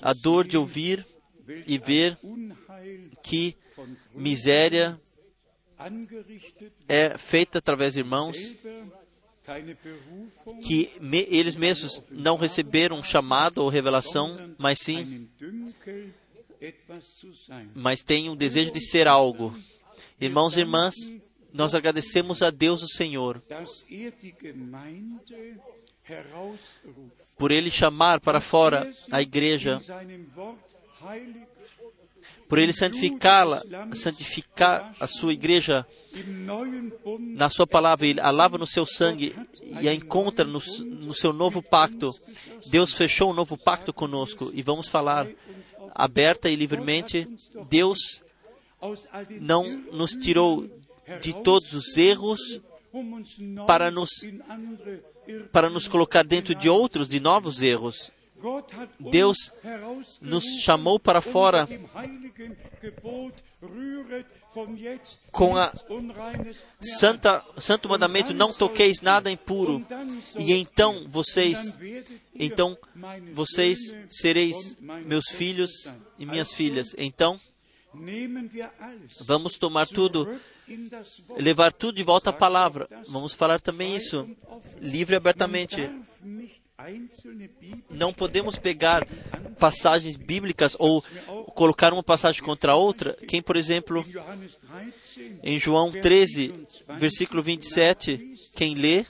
a dor de ouvir e ver que miséria é feita através de irmãos que me, eles mesmos não receberam chamado ou revelação, mas sim, mas têm um desejo de ser algo. Irmãos e irmãs, nós agradecemos a Deus o Senhor por Ele chamar para fora a igreja por ele santificá-la, santificar a sua igreja na sua palavra, ele a lava no seu sangue e a encontra no, no seu novo pacto. Deus fechou um novo pacto conosco e vamos falar aberta e livremente. Deus não nos tirou de todos os erros para nos para nos colocar dentro de outros, de novos erros. Deus nos chamou para fora com a santa, santo mandamento não toqueis nada impuro e então vocês então vocês sereis meus filhos e minhas filhas. Então vamos tomar tudo levar tudo de volta à palavra. Vamos falar também isso livre e abertamente. Não podemos pegar passagens bíblicas ou colocar uma passagem contra outra. Quem, por exemplo, em João 13, versículo 27, quem lê,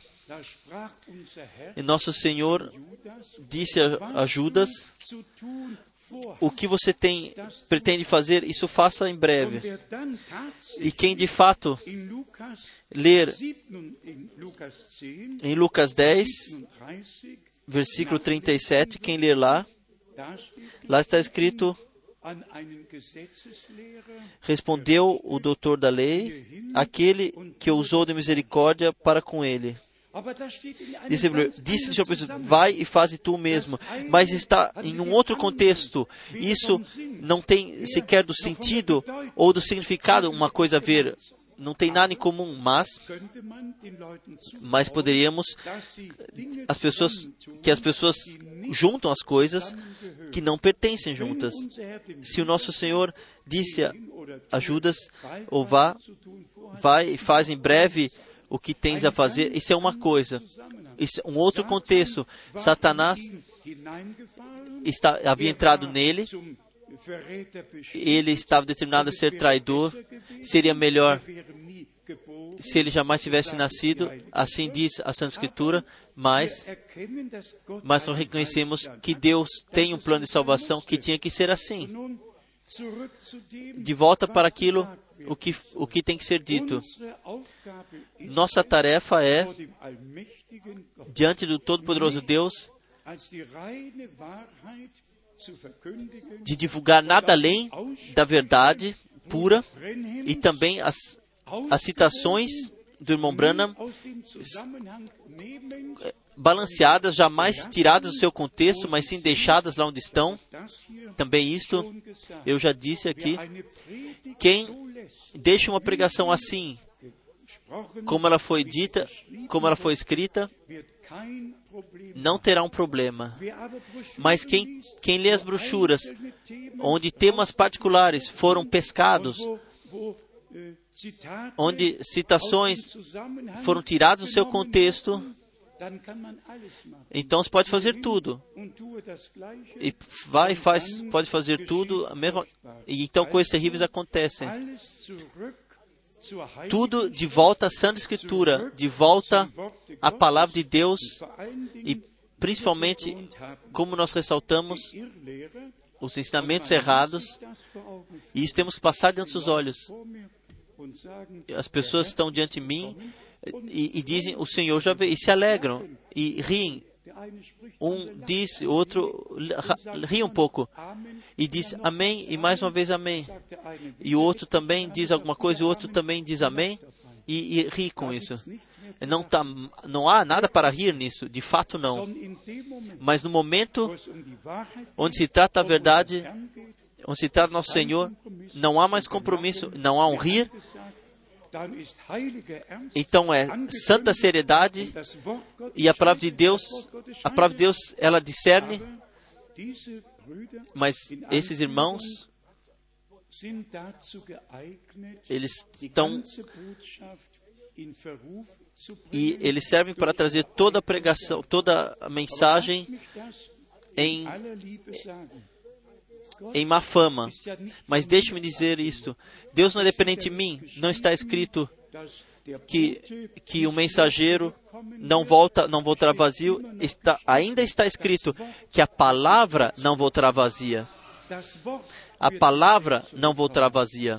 e nosso Senhor disse a Judas: o que você tem pretende fazer, isso faça em breve. E quem de fato ler em Lucas 10, versículo 37, quem ler lá, lá está escrito: Respondeu o doutor da lei, aquele que usou de misericórdia para com ele. Disse, disse o Senhor, vai e faze tu mesmo. Mas está em um outro contexto. Isso não tem sequer do sentido ou do significado uma coisa a ver não tem nada em comum, mas mas poderíamos as pessoas que as pessoas juntam as coisas que não pertencem juntas. Se o nosso Senhor disse a Judas ou vá vai e faz em breve o que tens a fazer. Isso é uma coisa. Isso é um outro contexto. Satanás está, havia entrado nele, ele estava determinado a ser traidor. Seria melhor se ele jamais tivesse nascido, assim diz a Santa Escritura, mas, mas nós reconhecemos que Deus tem um plano de salvação que tinha que ser assim. De volta para aquilo o que, o que tem que ser dito. Nossa tarefa é, diante do Todo-Poderoso Deus, de divulgar nada além da verdade pura e também as, as citações do irmão Branham balanceadas, jamais tiradas do seu contexto, mas sim deixadas lá onde estão. Também isto, eu já disse aqui, quem deixa uma pregação assim, como ela foi dita, como ela foi escrita, não terá um problema. Mas quem, quem lê as brochuras, onde temas particulares foram pescados, onde citações foram tiradas do seu contexto, então você pode fazer tudo. E vai e faz, pode fazer tudo, a mesma, e então coisas terríveis acontecem. Tudo de volta à Santa Escritura, de volta à palavra de Deus e principalmente, como nós ressaltamos, os ensinamentos errados, e isso temos que passar diante dos olhos. As pessoas estão diante de mim e, e dizem: O Senhor já veio, e se alegram e riem. Um diz, o outro ri um pouco e diz amém, e mais uma vez amém. E o outro também diz alguma coisa, e o outro também diz amém, e, e ri com isso. Não, tá, não há nada para rir nisso, de fato não. Mas no momento onde se trata a verdade, onde se trata nosso Senhor, não há mais compromisso, não há um rir, então é santa seriedade e a palavra de Deus, a palavra de Deus, ela discerne, mas esses irmãos, eles estão e eles servem para trazer toda a pregação, toda a mensagem em em má fama. Mas deixe-me dizer isto: Deus não é dependente de mim. Não está escrito que, que o mensageiro não volta, não voltará vazio. Está, ainda está escrito que a palavra não voltará vazia. A palavra não voltará vazia.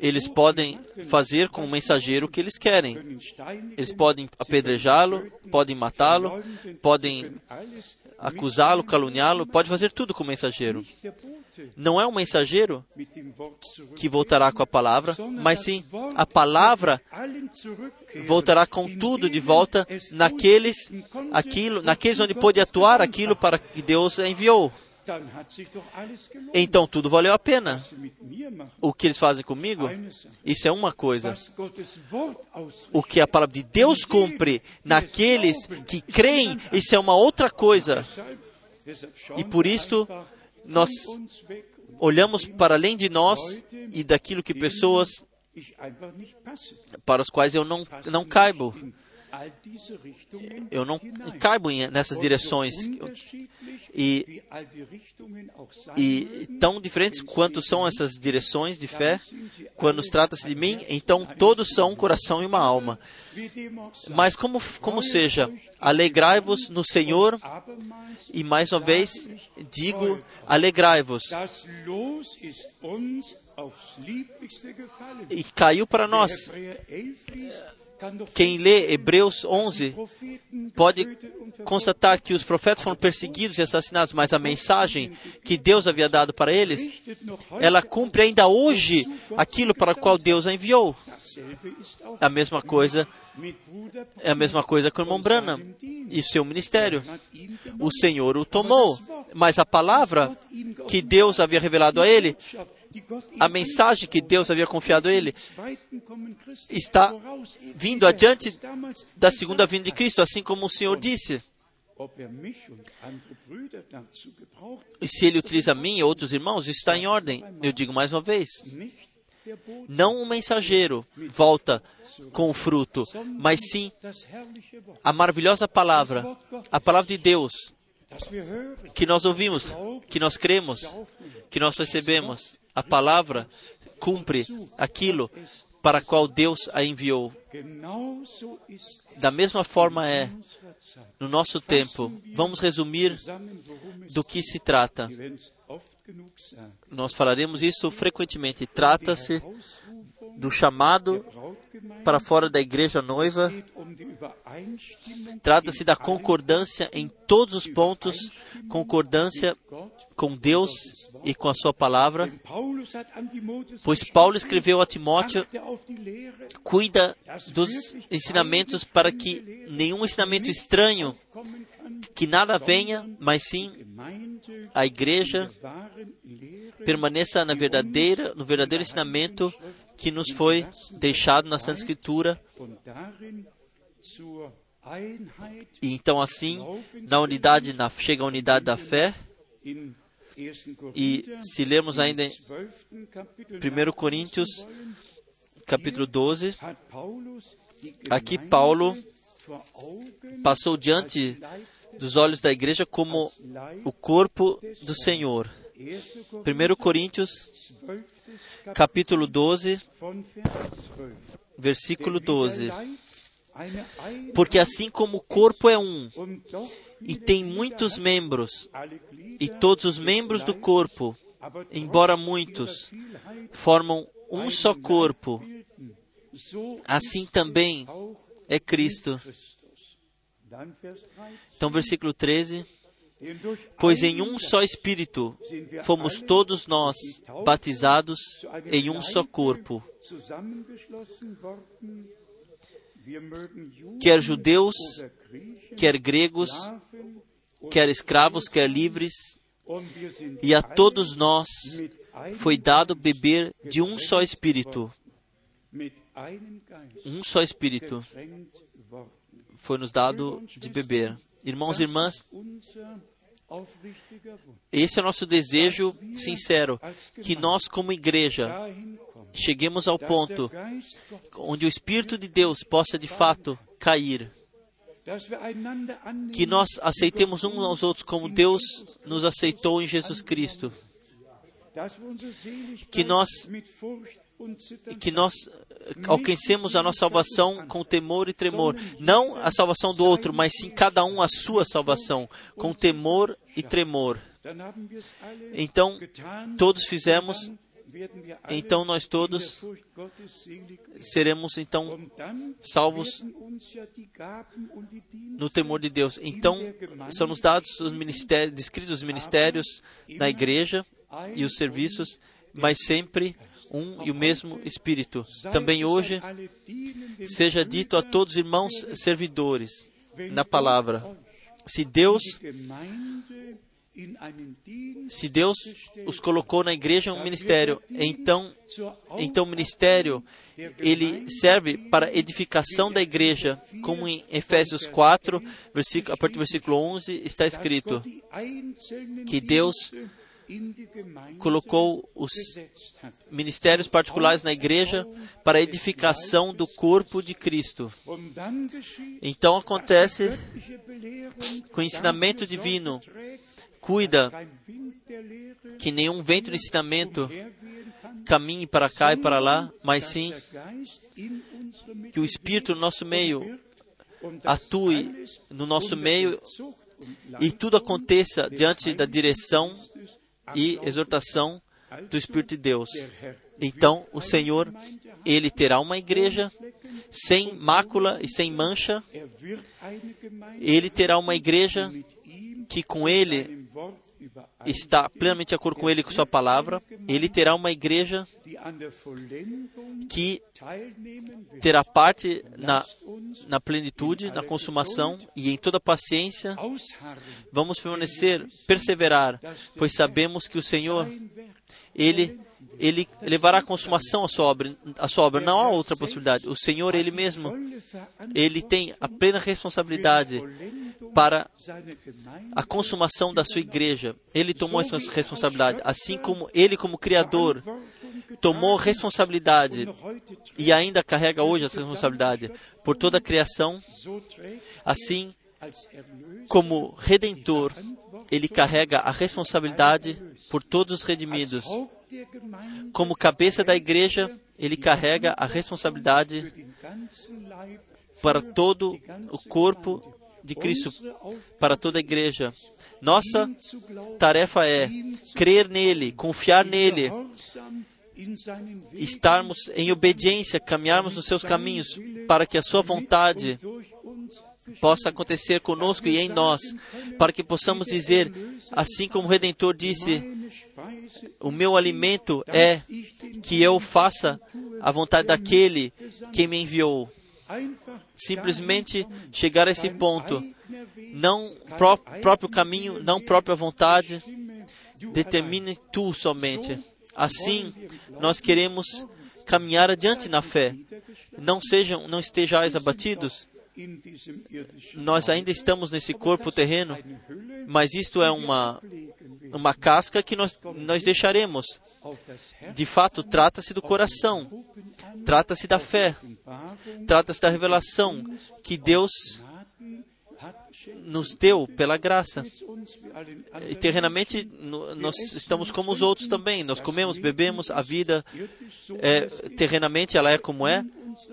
Eles podem fazer com o mensageiro o que eles querem. Eles podem apedrejá-lo, podem matá-lo, podem acusá-lo, caluniá-lo, pode fazer tudo com o mensageiro. Não é o mensageiro que voltará com a palavra, mas sim a palavra voltará com tudo de volta naqueles, aquilo, naqueles onde pôde atuar aquilo para que Deus enviou. Então tudo valeu a pena. O que eles fazem comigo, isso é uma coisa. O que a palavra de Deus cumpre naqueles que creem, isso é uma outra coisa. E por isto, nós olhamos para além de nós e daquilo que pessoas para os quais eu não, não caibo. Eu não caibo nessas direções. E, e tão diferentes quanto são essas direções de fé, quando trata-se de mim, então todos são um coração e uma alma. Mas como, como seja, alegrai-vos no Senhor, e mais uma vez digo, alegrai-vos. E caiu para nós quem lê Hebreus 11 pode constatar que os profetas foram perseguidos e assassinados, mas a mensagem que Deus havia dado para eles, ela cumpre ainda hoje aquilo para o qual Deus a enviou. A mesma coisa é a mesma coisa com o irmão Branham e seu ministério. O Senhor o tomou, mas a palavra que Deus havia revelado a ele a mensagem que Deus havia confiado a ele está vindo adiante da segunda vinda de Cristo, assim como o Senhor disse. E se ele utiliza mim e outros irmãos, isso está em ordem. Eu digo mais uma vez. Não um mensageiro volta com o fruto, mas sim a maravilhosa palavra, a palavra de Deus, que nós ouvimos, que nós cremos, que nós recebemos. A palavra cumpre aquilo para qual Deus a enviou. Da mesma forma é no nosso tempo. Vamos resumir do que se trata. Nós falaremos isso frequentemente. Trata-se do chamado para fora da igreja noiva. Trata-se da concordância em todos os pontos, concordância com Deus e com a sua palavra. Pois Paulo escreveu a Timóteo: cuida dos ensinamentos para que nenhum ensinamento estranho, que nada venha, mas sim a igreja permaneça na verdadeira, no verdadeiro ensinamento que nos foi deixado na Santa Escritura. E então assim, na unidade, na, chega a unidade da fé. E se lermos ainda em 1 Coríntios, capítulo 12, aqui Paulo passou diante dos olhos da igreja como o corpo do Senhor. 1 Coríntios, capítulo 12, versículo 12. Porque assim como o corpo é um e tem muitos membros, e todos os membros do corpo, embora muitos, formam um só corpo, assim também é Cristo. Então, versículo 13. Pois em um só Espírito fomos todos nós batizados em um só corpo. Quer judeus, quer gregos, quer escravos, quer livres, e a todos nós foi dado beber de um só Espírito. Um só Espírito foi nos dado de beber. Irmãos e irmãs, esse é o nosso desejo sincero, que nós, como igreja, cheguemos ao ponto onde o Espírito de Deus possa de fato cair. Que nós aceitemos uns aos outros como Deus nos aceitou em Jesus Cristo. Que nós que nós alcancemos a nossa salvação com temor e tremor. Não a salvação do outro, mas sim cada um a sua salvação, com temor e tremor. Então, todos fizemos, então nós todos seremos então salvos no temor de Deus. Então, são nos dados os ministérios, descritos os ministérios na igreja e os serviços, mas sempre um e o mesmo Espírito. Também hoje, seja dito a todos os irmãos servidores na palavra: se Deus se Deus os colocou na igreja um ministério, então, então o ministério ele serve para edificação da igreja, como em Efésios 4, versículo, a partir do versículo 11 está escrito que Deus colocou os ministérios particulares na igreja para a edificação do corpo de Cristo. Então acontece com o ensinamento divino, cuida que nenhum vento de ensinamento caminhe para cá e para lá, mas sim que o Espírito no nosso meio atue no nosso meio e tudo aconteça diante da direção e exortação do Espírito de Deus. Então, o Senhor, ele terá uma igreja sem mácula e sem mancha. Ele terá uma igreja que com ele está plenamente de acordo com ele com sua palavra. Ele terá uma igreja que terá parte na, na plenitude, na consumação e em toda paciência. Vamos permanecer, perseverar, pois sabemos que o Senhor, Ele ele levará à consumação a sua obra, a sua obra. Não há outra possibilidade. O Senhor, Ele mesmo, Ele tem a plena responsabilidade para a consumação da sua igreja. Ele tomou essa responsabilidade, assim como Ele, como Criador, tomou responsabilidade e ainda carrega hoje essa responsabilidade por toda a criação, assim como redentor, ele carrega a responsabilidade por todos os redimidos. Como cabeça da igreja, ele carrega a responsabilidade para todo o corpo de Cristo, para toda a igreja. Nossa tarefa é crer nele, confiar nele, estarmos em obediência, caminharmos nos seus caminhos, para que a sua vontade possa acontecer conosco e em nós, para que possamos dizer, assim como o Redentor disse: O meu alimento é que eu faça a vontade daquele que me enviou. Simplesmente chegar a esse ponto, não pró próprio caminho, não própria vontade, determine tu somente. Assim, nós queremos caminhar adiante na fé. Não sejam, não estejais abatidos, nós ainda estamos nesse corpo terreno, mas isto é uma, uma casca que nós, nós deixaremos. De fato, trata-se do coração, trata-se da fé, trata-se da revelação que Deus nos deu pela graça. E terrenamente, nós estamos como os outros também. Nós comemos, bebemos, a vida é, terrenamente ela é como é,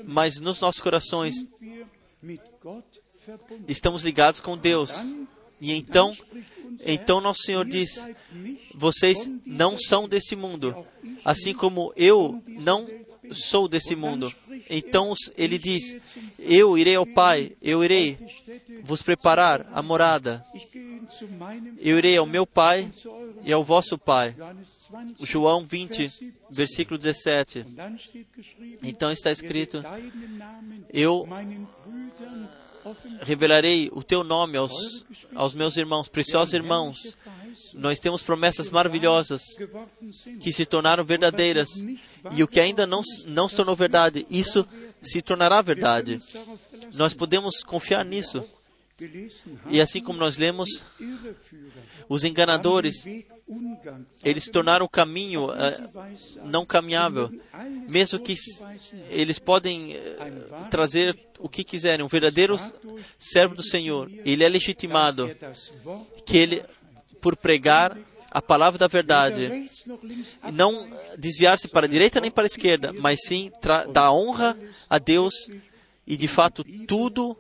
mas nos nossos corações estamos ligados com Deus. E então, então nosso Senhor diz: vocês não são desse mundo, assim como eu não sou desse mundo. Então ele diz: Eu irei ao Pai, eu irei vos preparar a morada. Eu irei ao meu Pai e ao vosso Pai. João 20, versículo 17. Então está escrito: Eu revelarei o teu nome aos, aos meus irmãos, preciosos irmãos. Nós temos promessas maravilhosas que se tornaram verdadeiras. E o que ainda não, não se tornou verdade, isso se tornará verdade. Nós podemos confiar nisso. E assim como nós lemos, os enganadores, eles tornaram o caminho uh, não caminhável, mesmo que eles podem uh, trazer o que quiserem. Um verdadeiro servo do Senhor, ele é legitimado que ele, por pregar a palavra da verdade, não desviar-se para a direita nem para a esquerda, mas sim dar honra a Deus e de fato tudo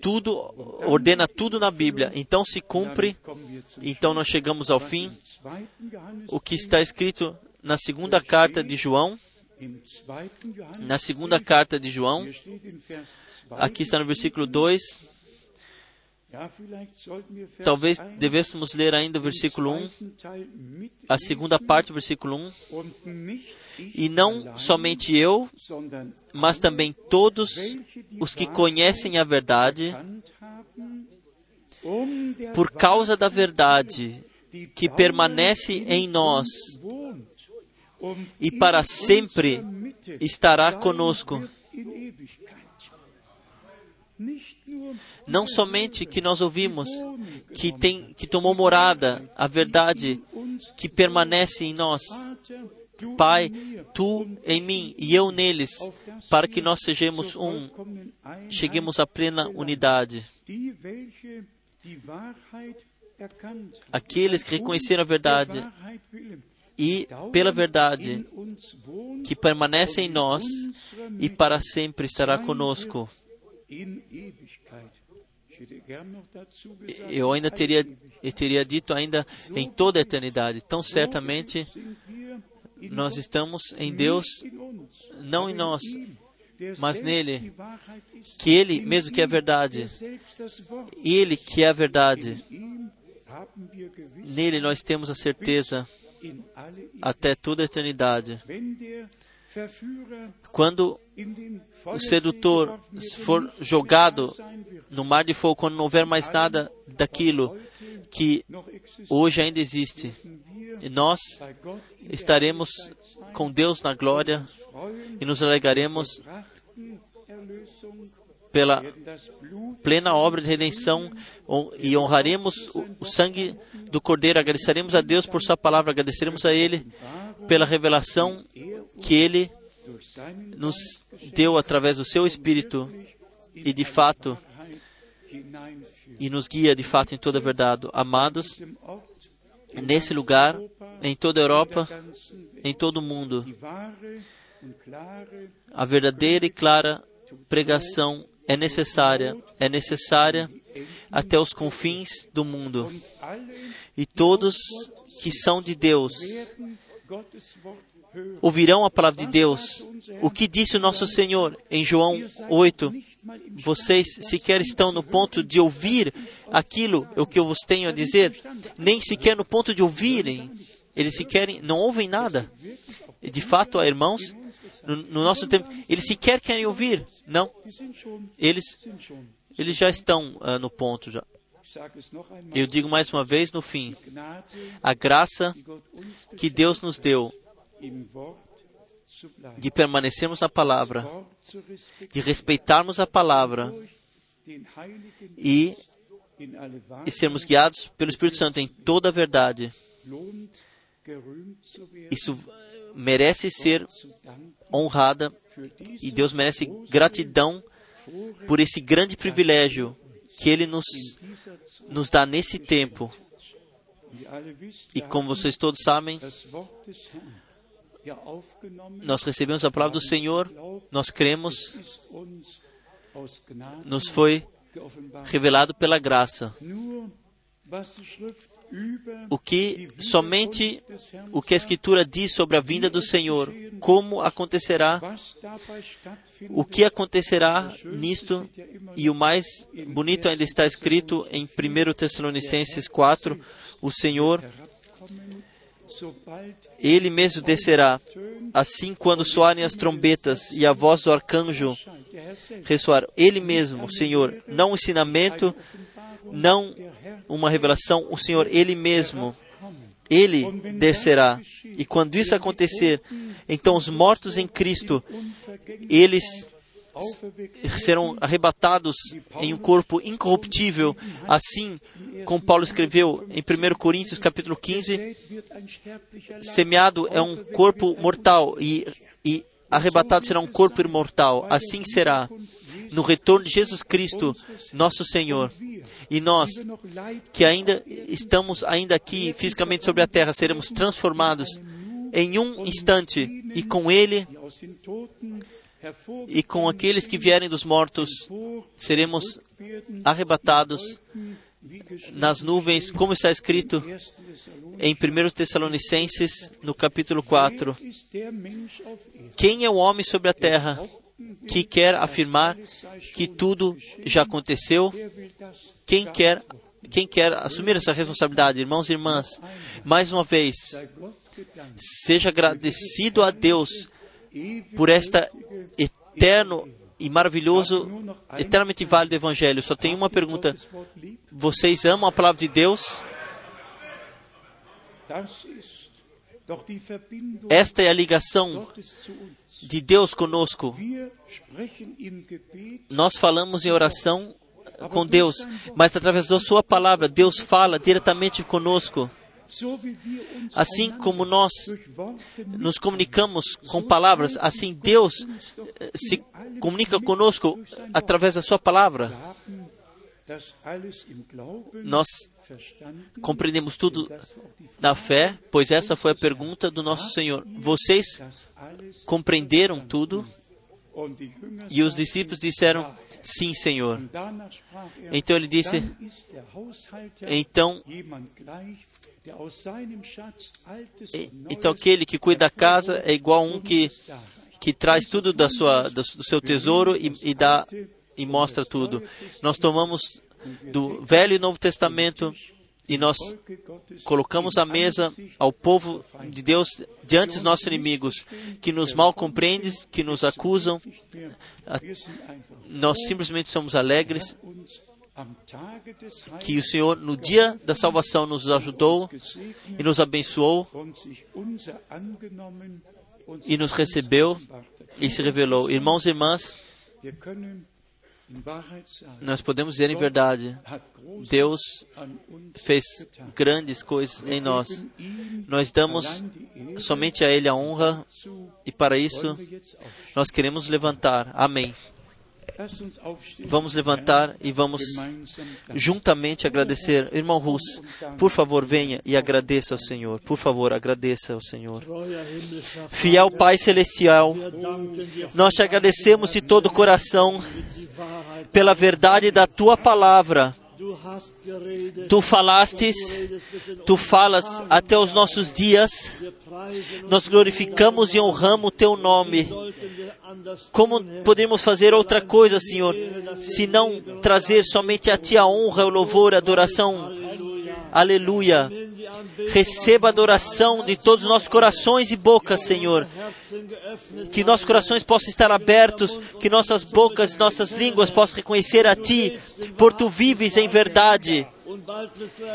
tudo ordena tudo na Bíblia. Então se cumpre. Então nós chegamos ao fim. O que está escrito na segunda carta de João, na segunda carta de João, aqui está no versículo 2. Talvez devêssemos ler ainda o versículo 1, a segunda parte do versículo 1. E não somente eu, mas também todos os que conhecem a verdade, por causa da verdade que permanece em nós e para sempre estará conosco. Não somente que nós ouvimos, que, tem, que tomou morada a verdade que permanece em nós. Pai, tu em mim e eu neles, para que nós sejamos um, cheguemos à plena unidade. Aqueles que reconheceram a verdade e pela verdade que permanece em nós e para sempre estará conosco. Eu ainda teria, eu teria dito ainda em toda a eternidade. Tão certamente nós estamos em Deus, não em nós, mas nele, que Ele mesmo que é verdade, Ele que é a verdade, nele nós temos a certeza até toda a eternidade. Quando o sedutor for jogado no mar de fogo, quando não houver mais nada daquilo que hoje ainda existe, nós estaremos com Deus na glória e nos alegaremos pela plena obra de redenção e honraremos o sangue do Cordeiro. Agradeceremos a Deus por Sua palavra, agradeceremos a Ele pela revelação que Ele nos deu através do seu Espírito e de fato e nos guia de fato em toda a verdade. Amados, nesse lugar, em toda a Europa, em todo o mundo, a verdadeira e clara pregação é necessária, é necessária até os confins do mundo. E todos que são de Deus ouvirão a palavra de Deus. O que disse o nosso Senhor em João 8? Vocês sequer estão no ponto de ouvir aquilo o que eu vos tenho a dizer, nem sequer no ponto de ouvirem. Eles sequer não ouvem nada. De fato, irmãos, no, no nosso tempo, eles sequer querem ouvir. Não. Eles, eles já estão uh, no ponto já. Eu digo mais uma vez no fim: a graça que Deus nos deu de permanecermos na palavra, de respeitarmos a palavra e, e sermos guiados pelo Espírito Santo em toda a verdade. Isso merece ser honrada e Deus merece gratidão por esse grande privilégio que Ele nos, nos dá nesse tempo. E como vocês todos sabem, nós recebemos a palavra do Senhor, nós cremos, nos foi revelado pela graça. O que somente o que a Escritura diz sobre a vinda do Senhor, como acontecerá, o que acontecerá nisto, e o mais bonito ainda está escrito em 1 Tessalonicenses 4, o Senhor ele mesmo descerá, assim quando soarem as trombetas e a voz do arcanjo ressoar. Ele mesmo, Senhor, não um ensinamento, não uma revelação, o Senhor, Ele mesmo, Ele descerá. E quando isso acontecer, então os mortos em Cristo, eles serão arrebatados em um corpo incorruptível, assim como Paulo escreveu em 1 Coríntios capítulo 15, semeado é um corpo mortal e, e arrebatado será um corpo imortal. Assim será no retorno de Jesus Cristo, nosso Senhor. E nós, que ainda estamos ainda aqui fisicamente sobre a terra, seremos transformados em um instante e com Ele e com aqueles que vierem dos mortos seremos arrebatados nas nuvens, como está escrito em 1 Tessalonicenses, no capítulo 4. Quem é o homem sobre a terra que quer afirmar que tudo já aconteceu? Quem quer, quem quer assumir essa responsabilidade, irmãos e irmãs? Mais uma vez, seja agradecido a Deus por esta eterno e maravilhoso, eternamente válido Evangelho. Só tenho uma pergunta: vocês amam a palavra de Deus? Esta é a ligação de Deus conosco. Nós falamos em oração com Deus, mas através da Sua palavra, Deus fala diretamente conosco. Assim como nós nos comunicamos com palavras, assim Deus eh, se comunica conosco através da Sua palavra. Nós compreendemos tudo na fé, pois essa foi a pergunta do nosso Senhor. Vocês compreenderam tudo? E os discípulos disseram: Sim, Senhor. Então ele disse: Então então aquele que cuida da casa é igual a um que, que traz tudo da sua, do seu tesouro e, e dá e mostra tudo. Nós tomamos do Velho e Novo Testamento e nós colocamos a mesa ao povo de Deus diante dos nossos inimigos, que nos mal compreendem, que nos acusam. Nós simplesmente somos alegres que o Senhor, no dia da salvação, nos ajudou e nos abençoou e nos recebeu e se revelou. Irmãos e irmãs, nós podemos dizer em verdade: Deus fez grandes coisas em nós. Nós damos somente a Ele a honra E para isso, nós queremos levantar. Amém. Vamos levantar e vamos juntamente agradecer. Irmão Rus, por favor, venha e agradeça ao Senhor. Por favor, agradeça ao Senhor. Fiel Pai Celestial, nós te agradecemos de todo o coração pela verdade da tua palavra. Tu falastes, tu falas até os nossos dias. Nós glorificamos e honramos teu nome. Como podemos fazer outra coisa, Senhor, se não trazer somente a ti a honra, o louvor, a adoração? Aleluia. Receba a adoração de todos os nossos corações e bocas, Senhor. Que nossos corações possam estar abertos, que nossas bocas, nossas línguas possam reconhecer a Ti, por Tu vives em verdade.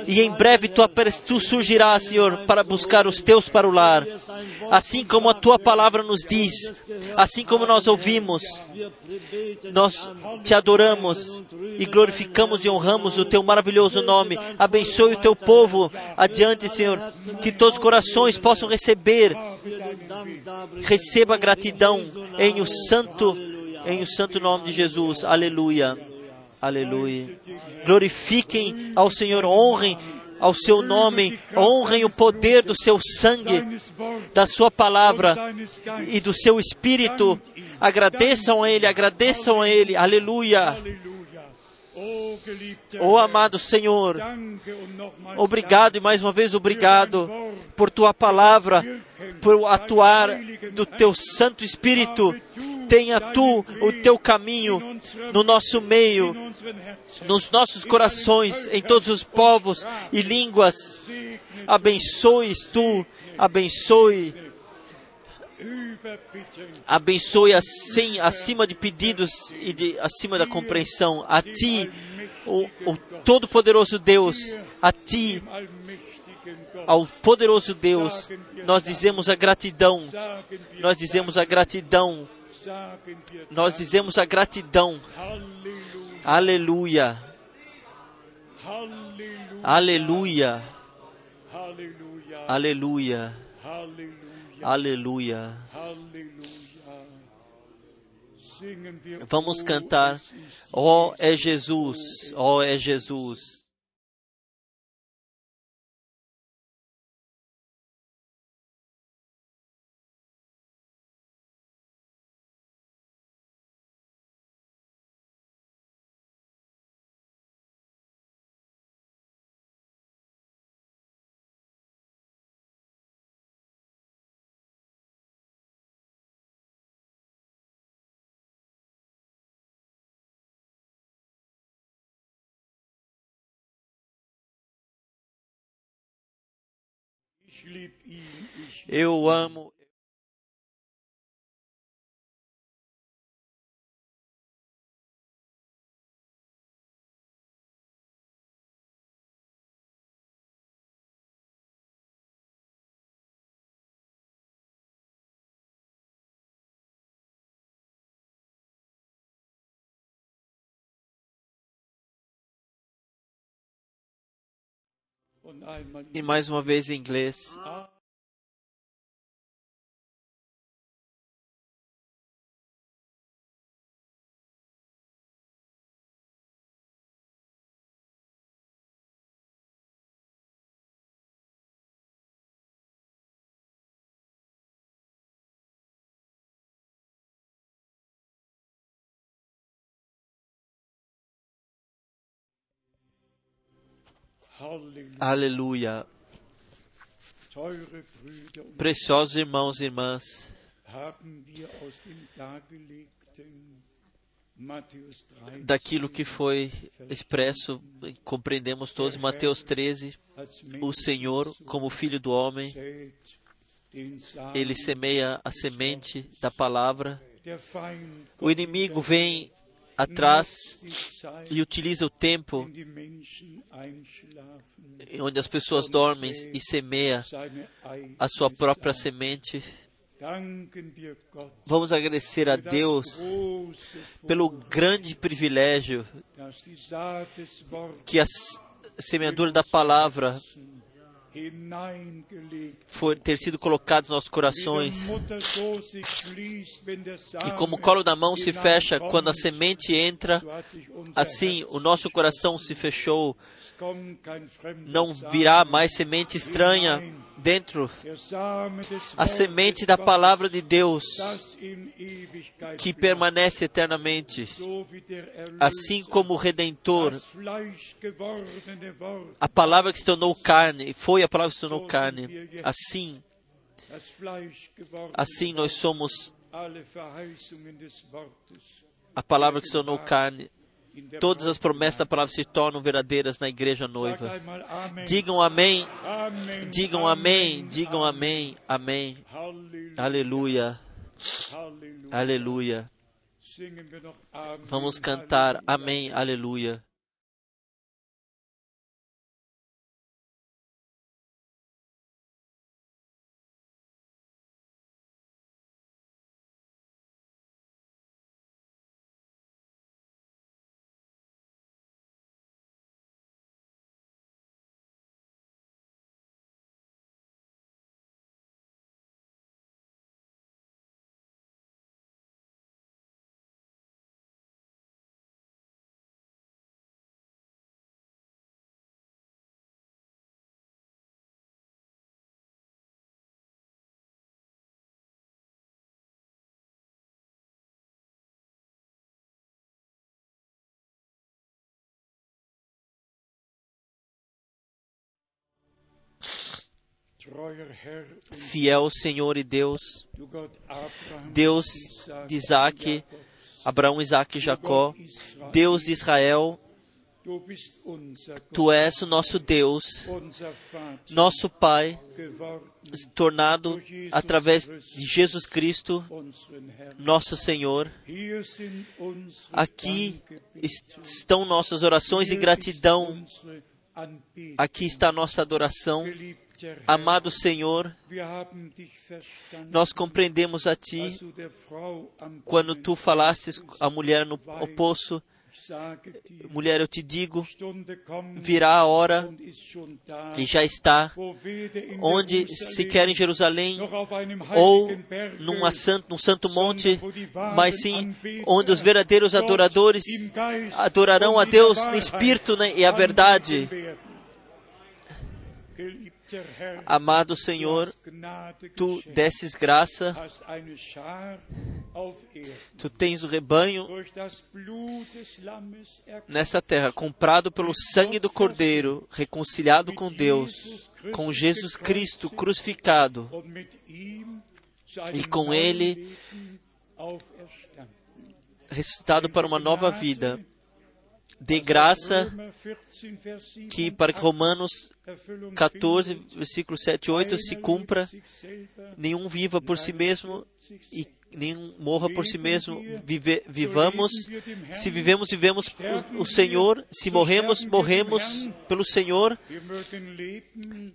E em breve tu, tu surgirás, Senhor, para buscar os teus para o lar. Assim como a tua palavra nos diz, assim como nós ouvimos, nós te adoramos e glorificamos e honramos o teu maravilhoso nome. Abençoe o teu povo adiante, Senhor, que todos os corações possam receber. Receba gratidão em o santo, em o santo nome de Jesus. Aleluia. Aleluia. Glorifiquem ao Senhor, honrem ao seu nome, honrem o poder do seu sangue, da sua palavra e do seu espírito. Agradeçam a Ele, agradeçam a Ele. Aleluia. Oh amado Senhor, obrigado e mais uma vez obrigado por tua palavra, por atuar do teu Santo Espírito. Tenha tu o teu caminho no nosso meio, nos nossos corações, em todos os povos e línguas. Abençoes tu, abençoe abençoe assim, acima de pedidos e de, acima da compreensão. A Ti, o, o Todo-Poderoso Deus, a Ti, ao poderoso Deus, nós dizemos a gratidão, nós dizemos a gratidão, nós dizemos a gratidão. Aleluia. Aleluia. Aleluia. Aleluia. Vamos cantar. Ó oh, é Jesus, ó oh, é Jesus. Eu amo. E mais uma vez em inglês. Aleluia. Preciosos irmãos e irmãs, daquilo que foi expresso, compreendemos todos, Mateus 13, o Senhor, como Filho do Homem, ele semeia a semente da palavra, o inimigo vem atrás e utiliza o tempo onde as pessoas dormem e semeia a sua própria semente. Vamos agradecer a Deus pelo grande privilégio que a semeadura da palavra for, ter sido colocados nos nossos corações. E como o colo da mão se fecha quando a semente entra, assim o nosso coração se fechou. Não virá mais semente estranha dentro. A semente da palavra de Deus que permanece eternamente. Assim como o Redentor, a palavra que se tornou carne, foi a palavra que se tornou carne. Assim, assim nós somos a palavra que se tornou carne. Todas as promessas da palavra se tornam verdadeiras na igreja noiva. Digam amém. Digam amém. Digam amém. Amém. Aleluia. Aleluia. Vamos cantar amém. Aleluia. Fiel Senhor e Deus, Deus de Isaac, Abraão, Isaac e Jacó, Deus de Israel, Tu és o nosso Deus, nosso Pai, tornado através de Jesus Cristo, nosso Senhor. Aqui estão nossas orações e gratidão. Aqui está a nossa adoração. Amado Senhor, nós compreendemos a Ti quando Tu falastes à mulher no poço. Mulher, eu te digo, virá a hora e já está, onde se quer em Jerusalém ou numa santo, num santo monte, mas sim onde os verdadeiros adoradores adorarão a Deus no espírito né, e a verdade. Amado Senhor, tu desses graça, tu tens o rebanho nessa terra, comprado pelo sangue do Cordeiro, reconciliado com Deus, com Jesus Cristo crucificado, e com Ele ressuscitado para uma nova vida de graça que para que Romanos 14, versículo 7 e 8 se cumpra, nenhum viva por si mesmo e nenhum morra por si mesmo. Vive, vivamos, se vivemos, vivemos o, Senhor, se morremos, morremos pelo Senhor,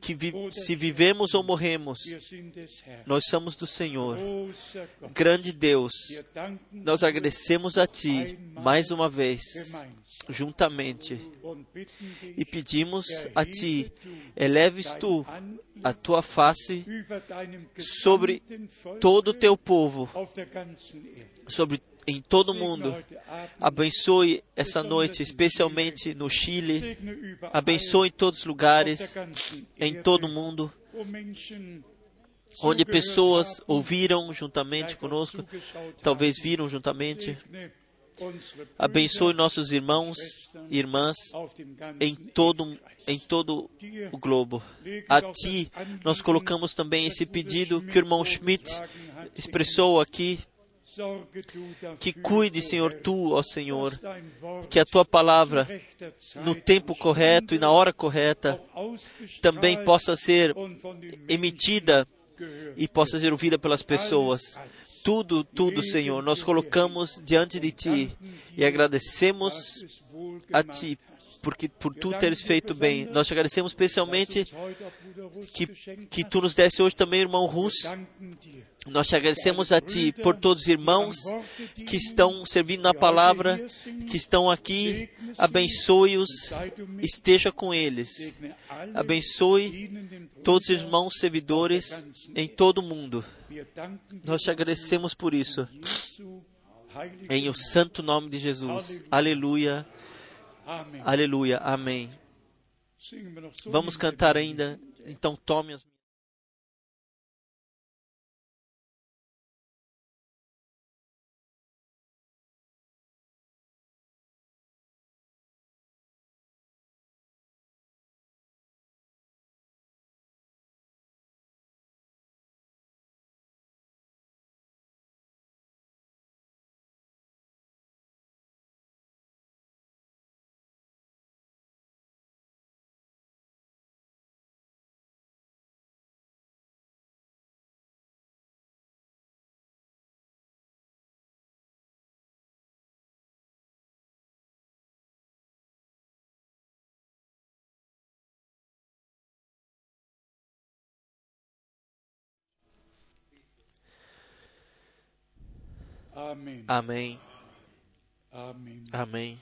que vi, se vivemos ou morremos, nós somos do Senhor. Grande Deus, nós agradecemos a Ti mais uma vez juntamente e pedimos a Ti, eleves Tu a Tua face sobre todo o Teu povo, sobre em todo o mundo. Abençoe essa noite, especialmente no Chile. Abençoe em todos os lugares, em todo o mundo, onde pessoas ouviram juntamente conosco, talvez viram juntamente. Abençoe nossos irmãos e irmãs em todo, em todo o globo. A Ti nós colocamos também esse pedido que o irmão Schmidt expressou aqui. Que cuide, Senhor, Tu, ó Senhor, que a Tua palavra, no tempo correto e na hora correta, também possa ser emitida e possa ser ouvida pelas pessoas tudo, tudo, Senhor, nós colocamos diante de Ti e agradecemos a Ti porque por Tu teres feito bem. Nós te agradecemos especialmente que, que Tu nos desse hoje também, irmão Rus. Nós te agradecemos a Ti por todos os irmãos que estão servindo na palavra, que estão aqui. Abençoe-os, esteja com eles. Abençoe todos os irmãos servidores em todo o mundo. Nós te agradecemos por isso. Em o santo nome de Jesus. Aleluia. Aleluia. Amém. Vamos cantar ainda. Então tome as Amém. Amen. Amém.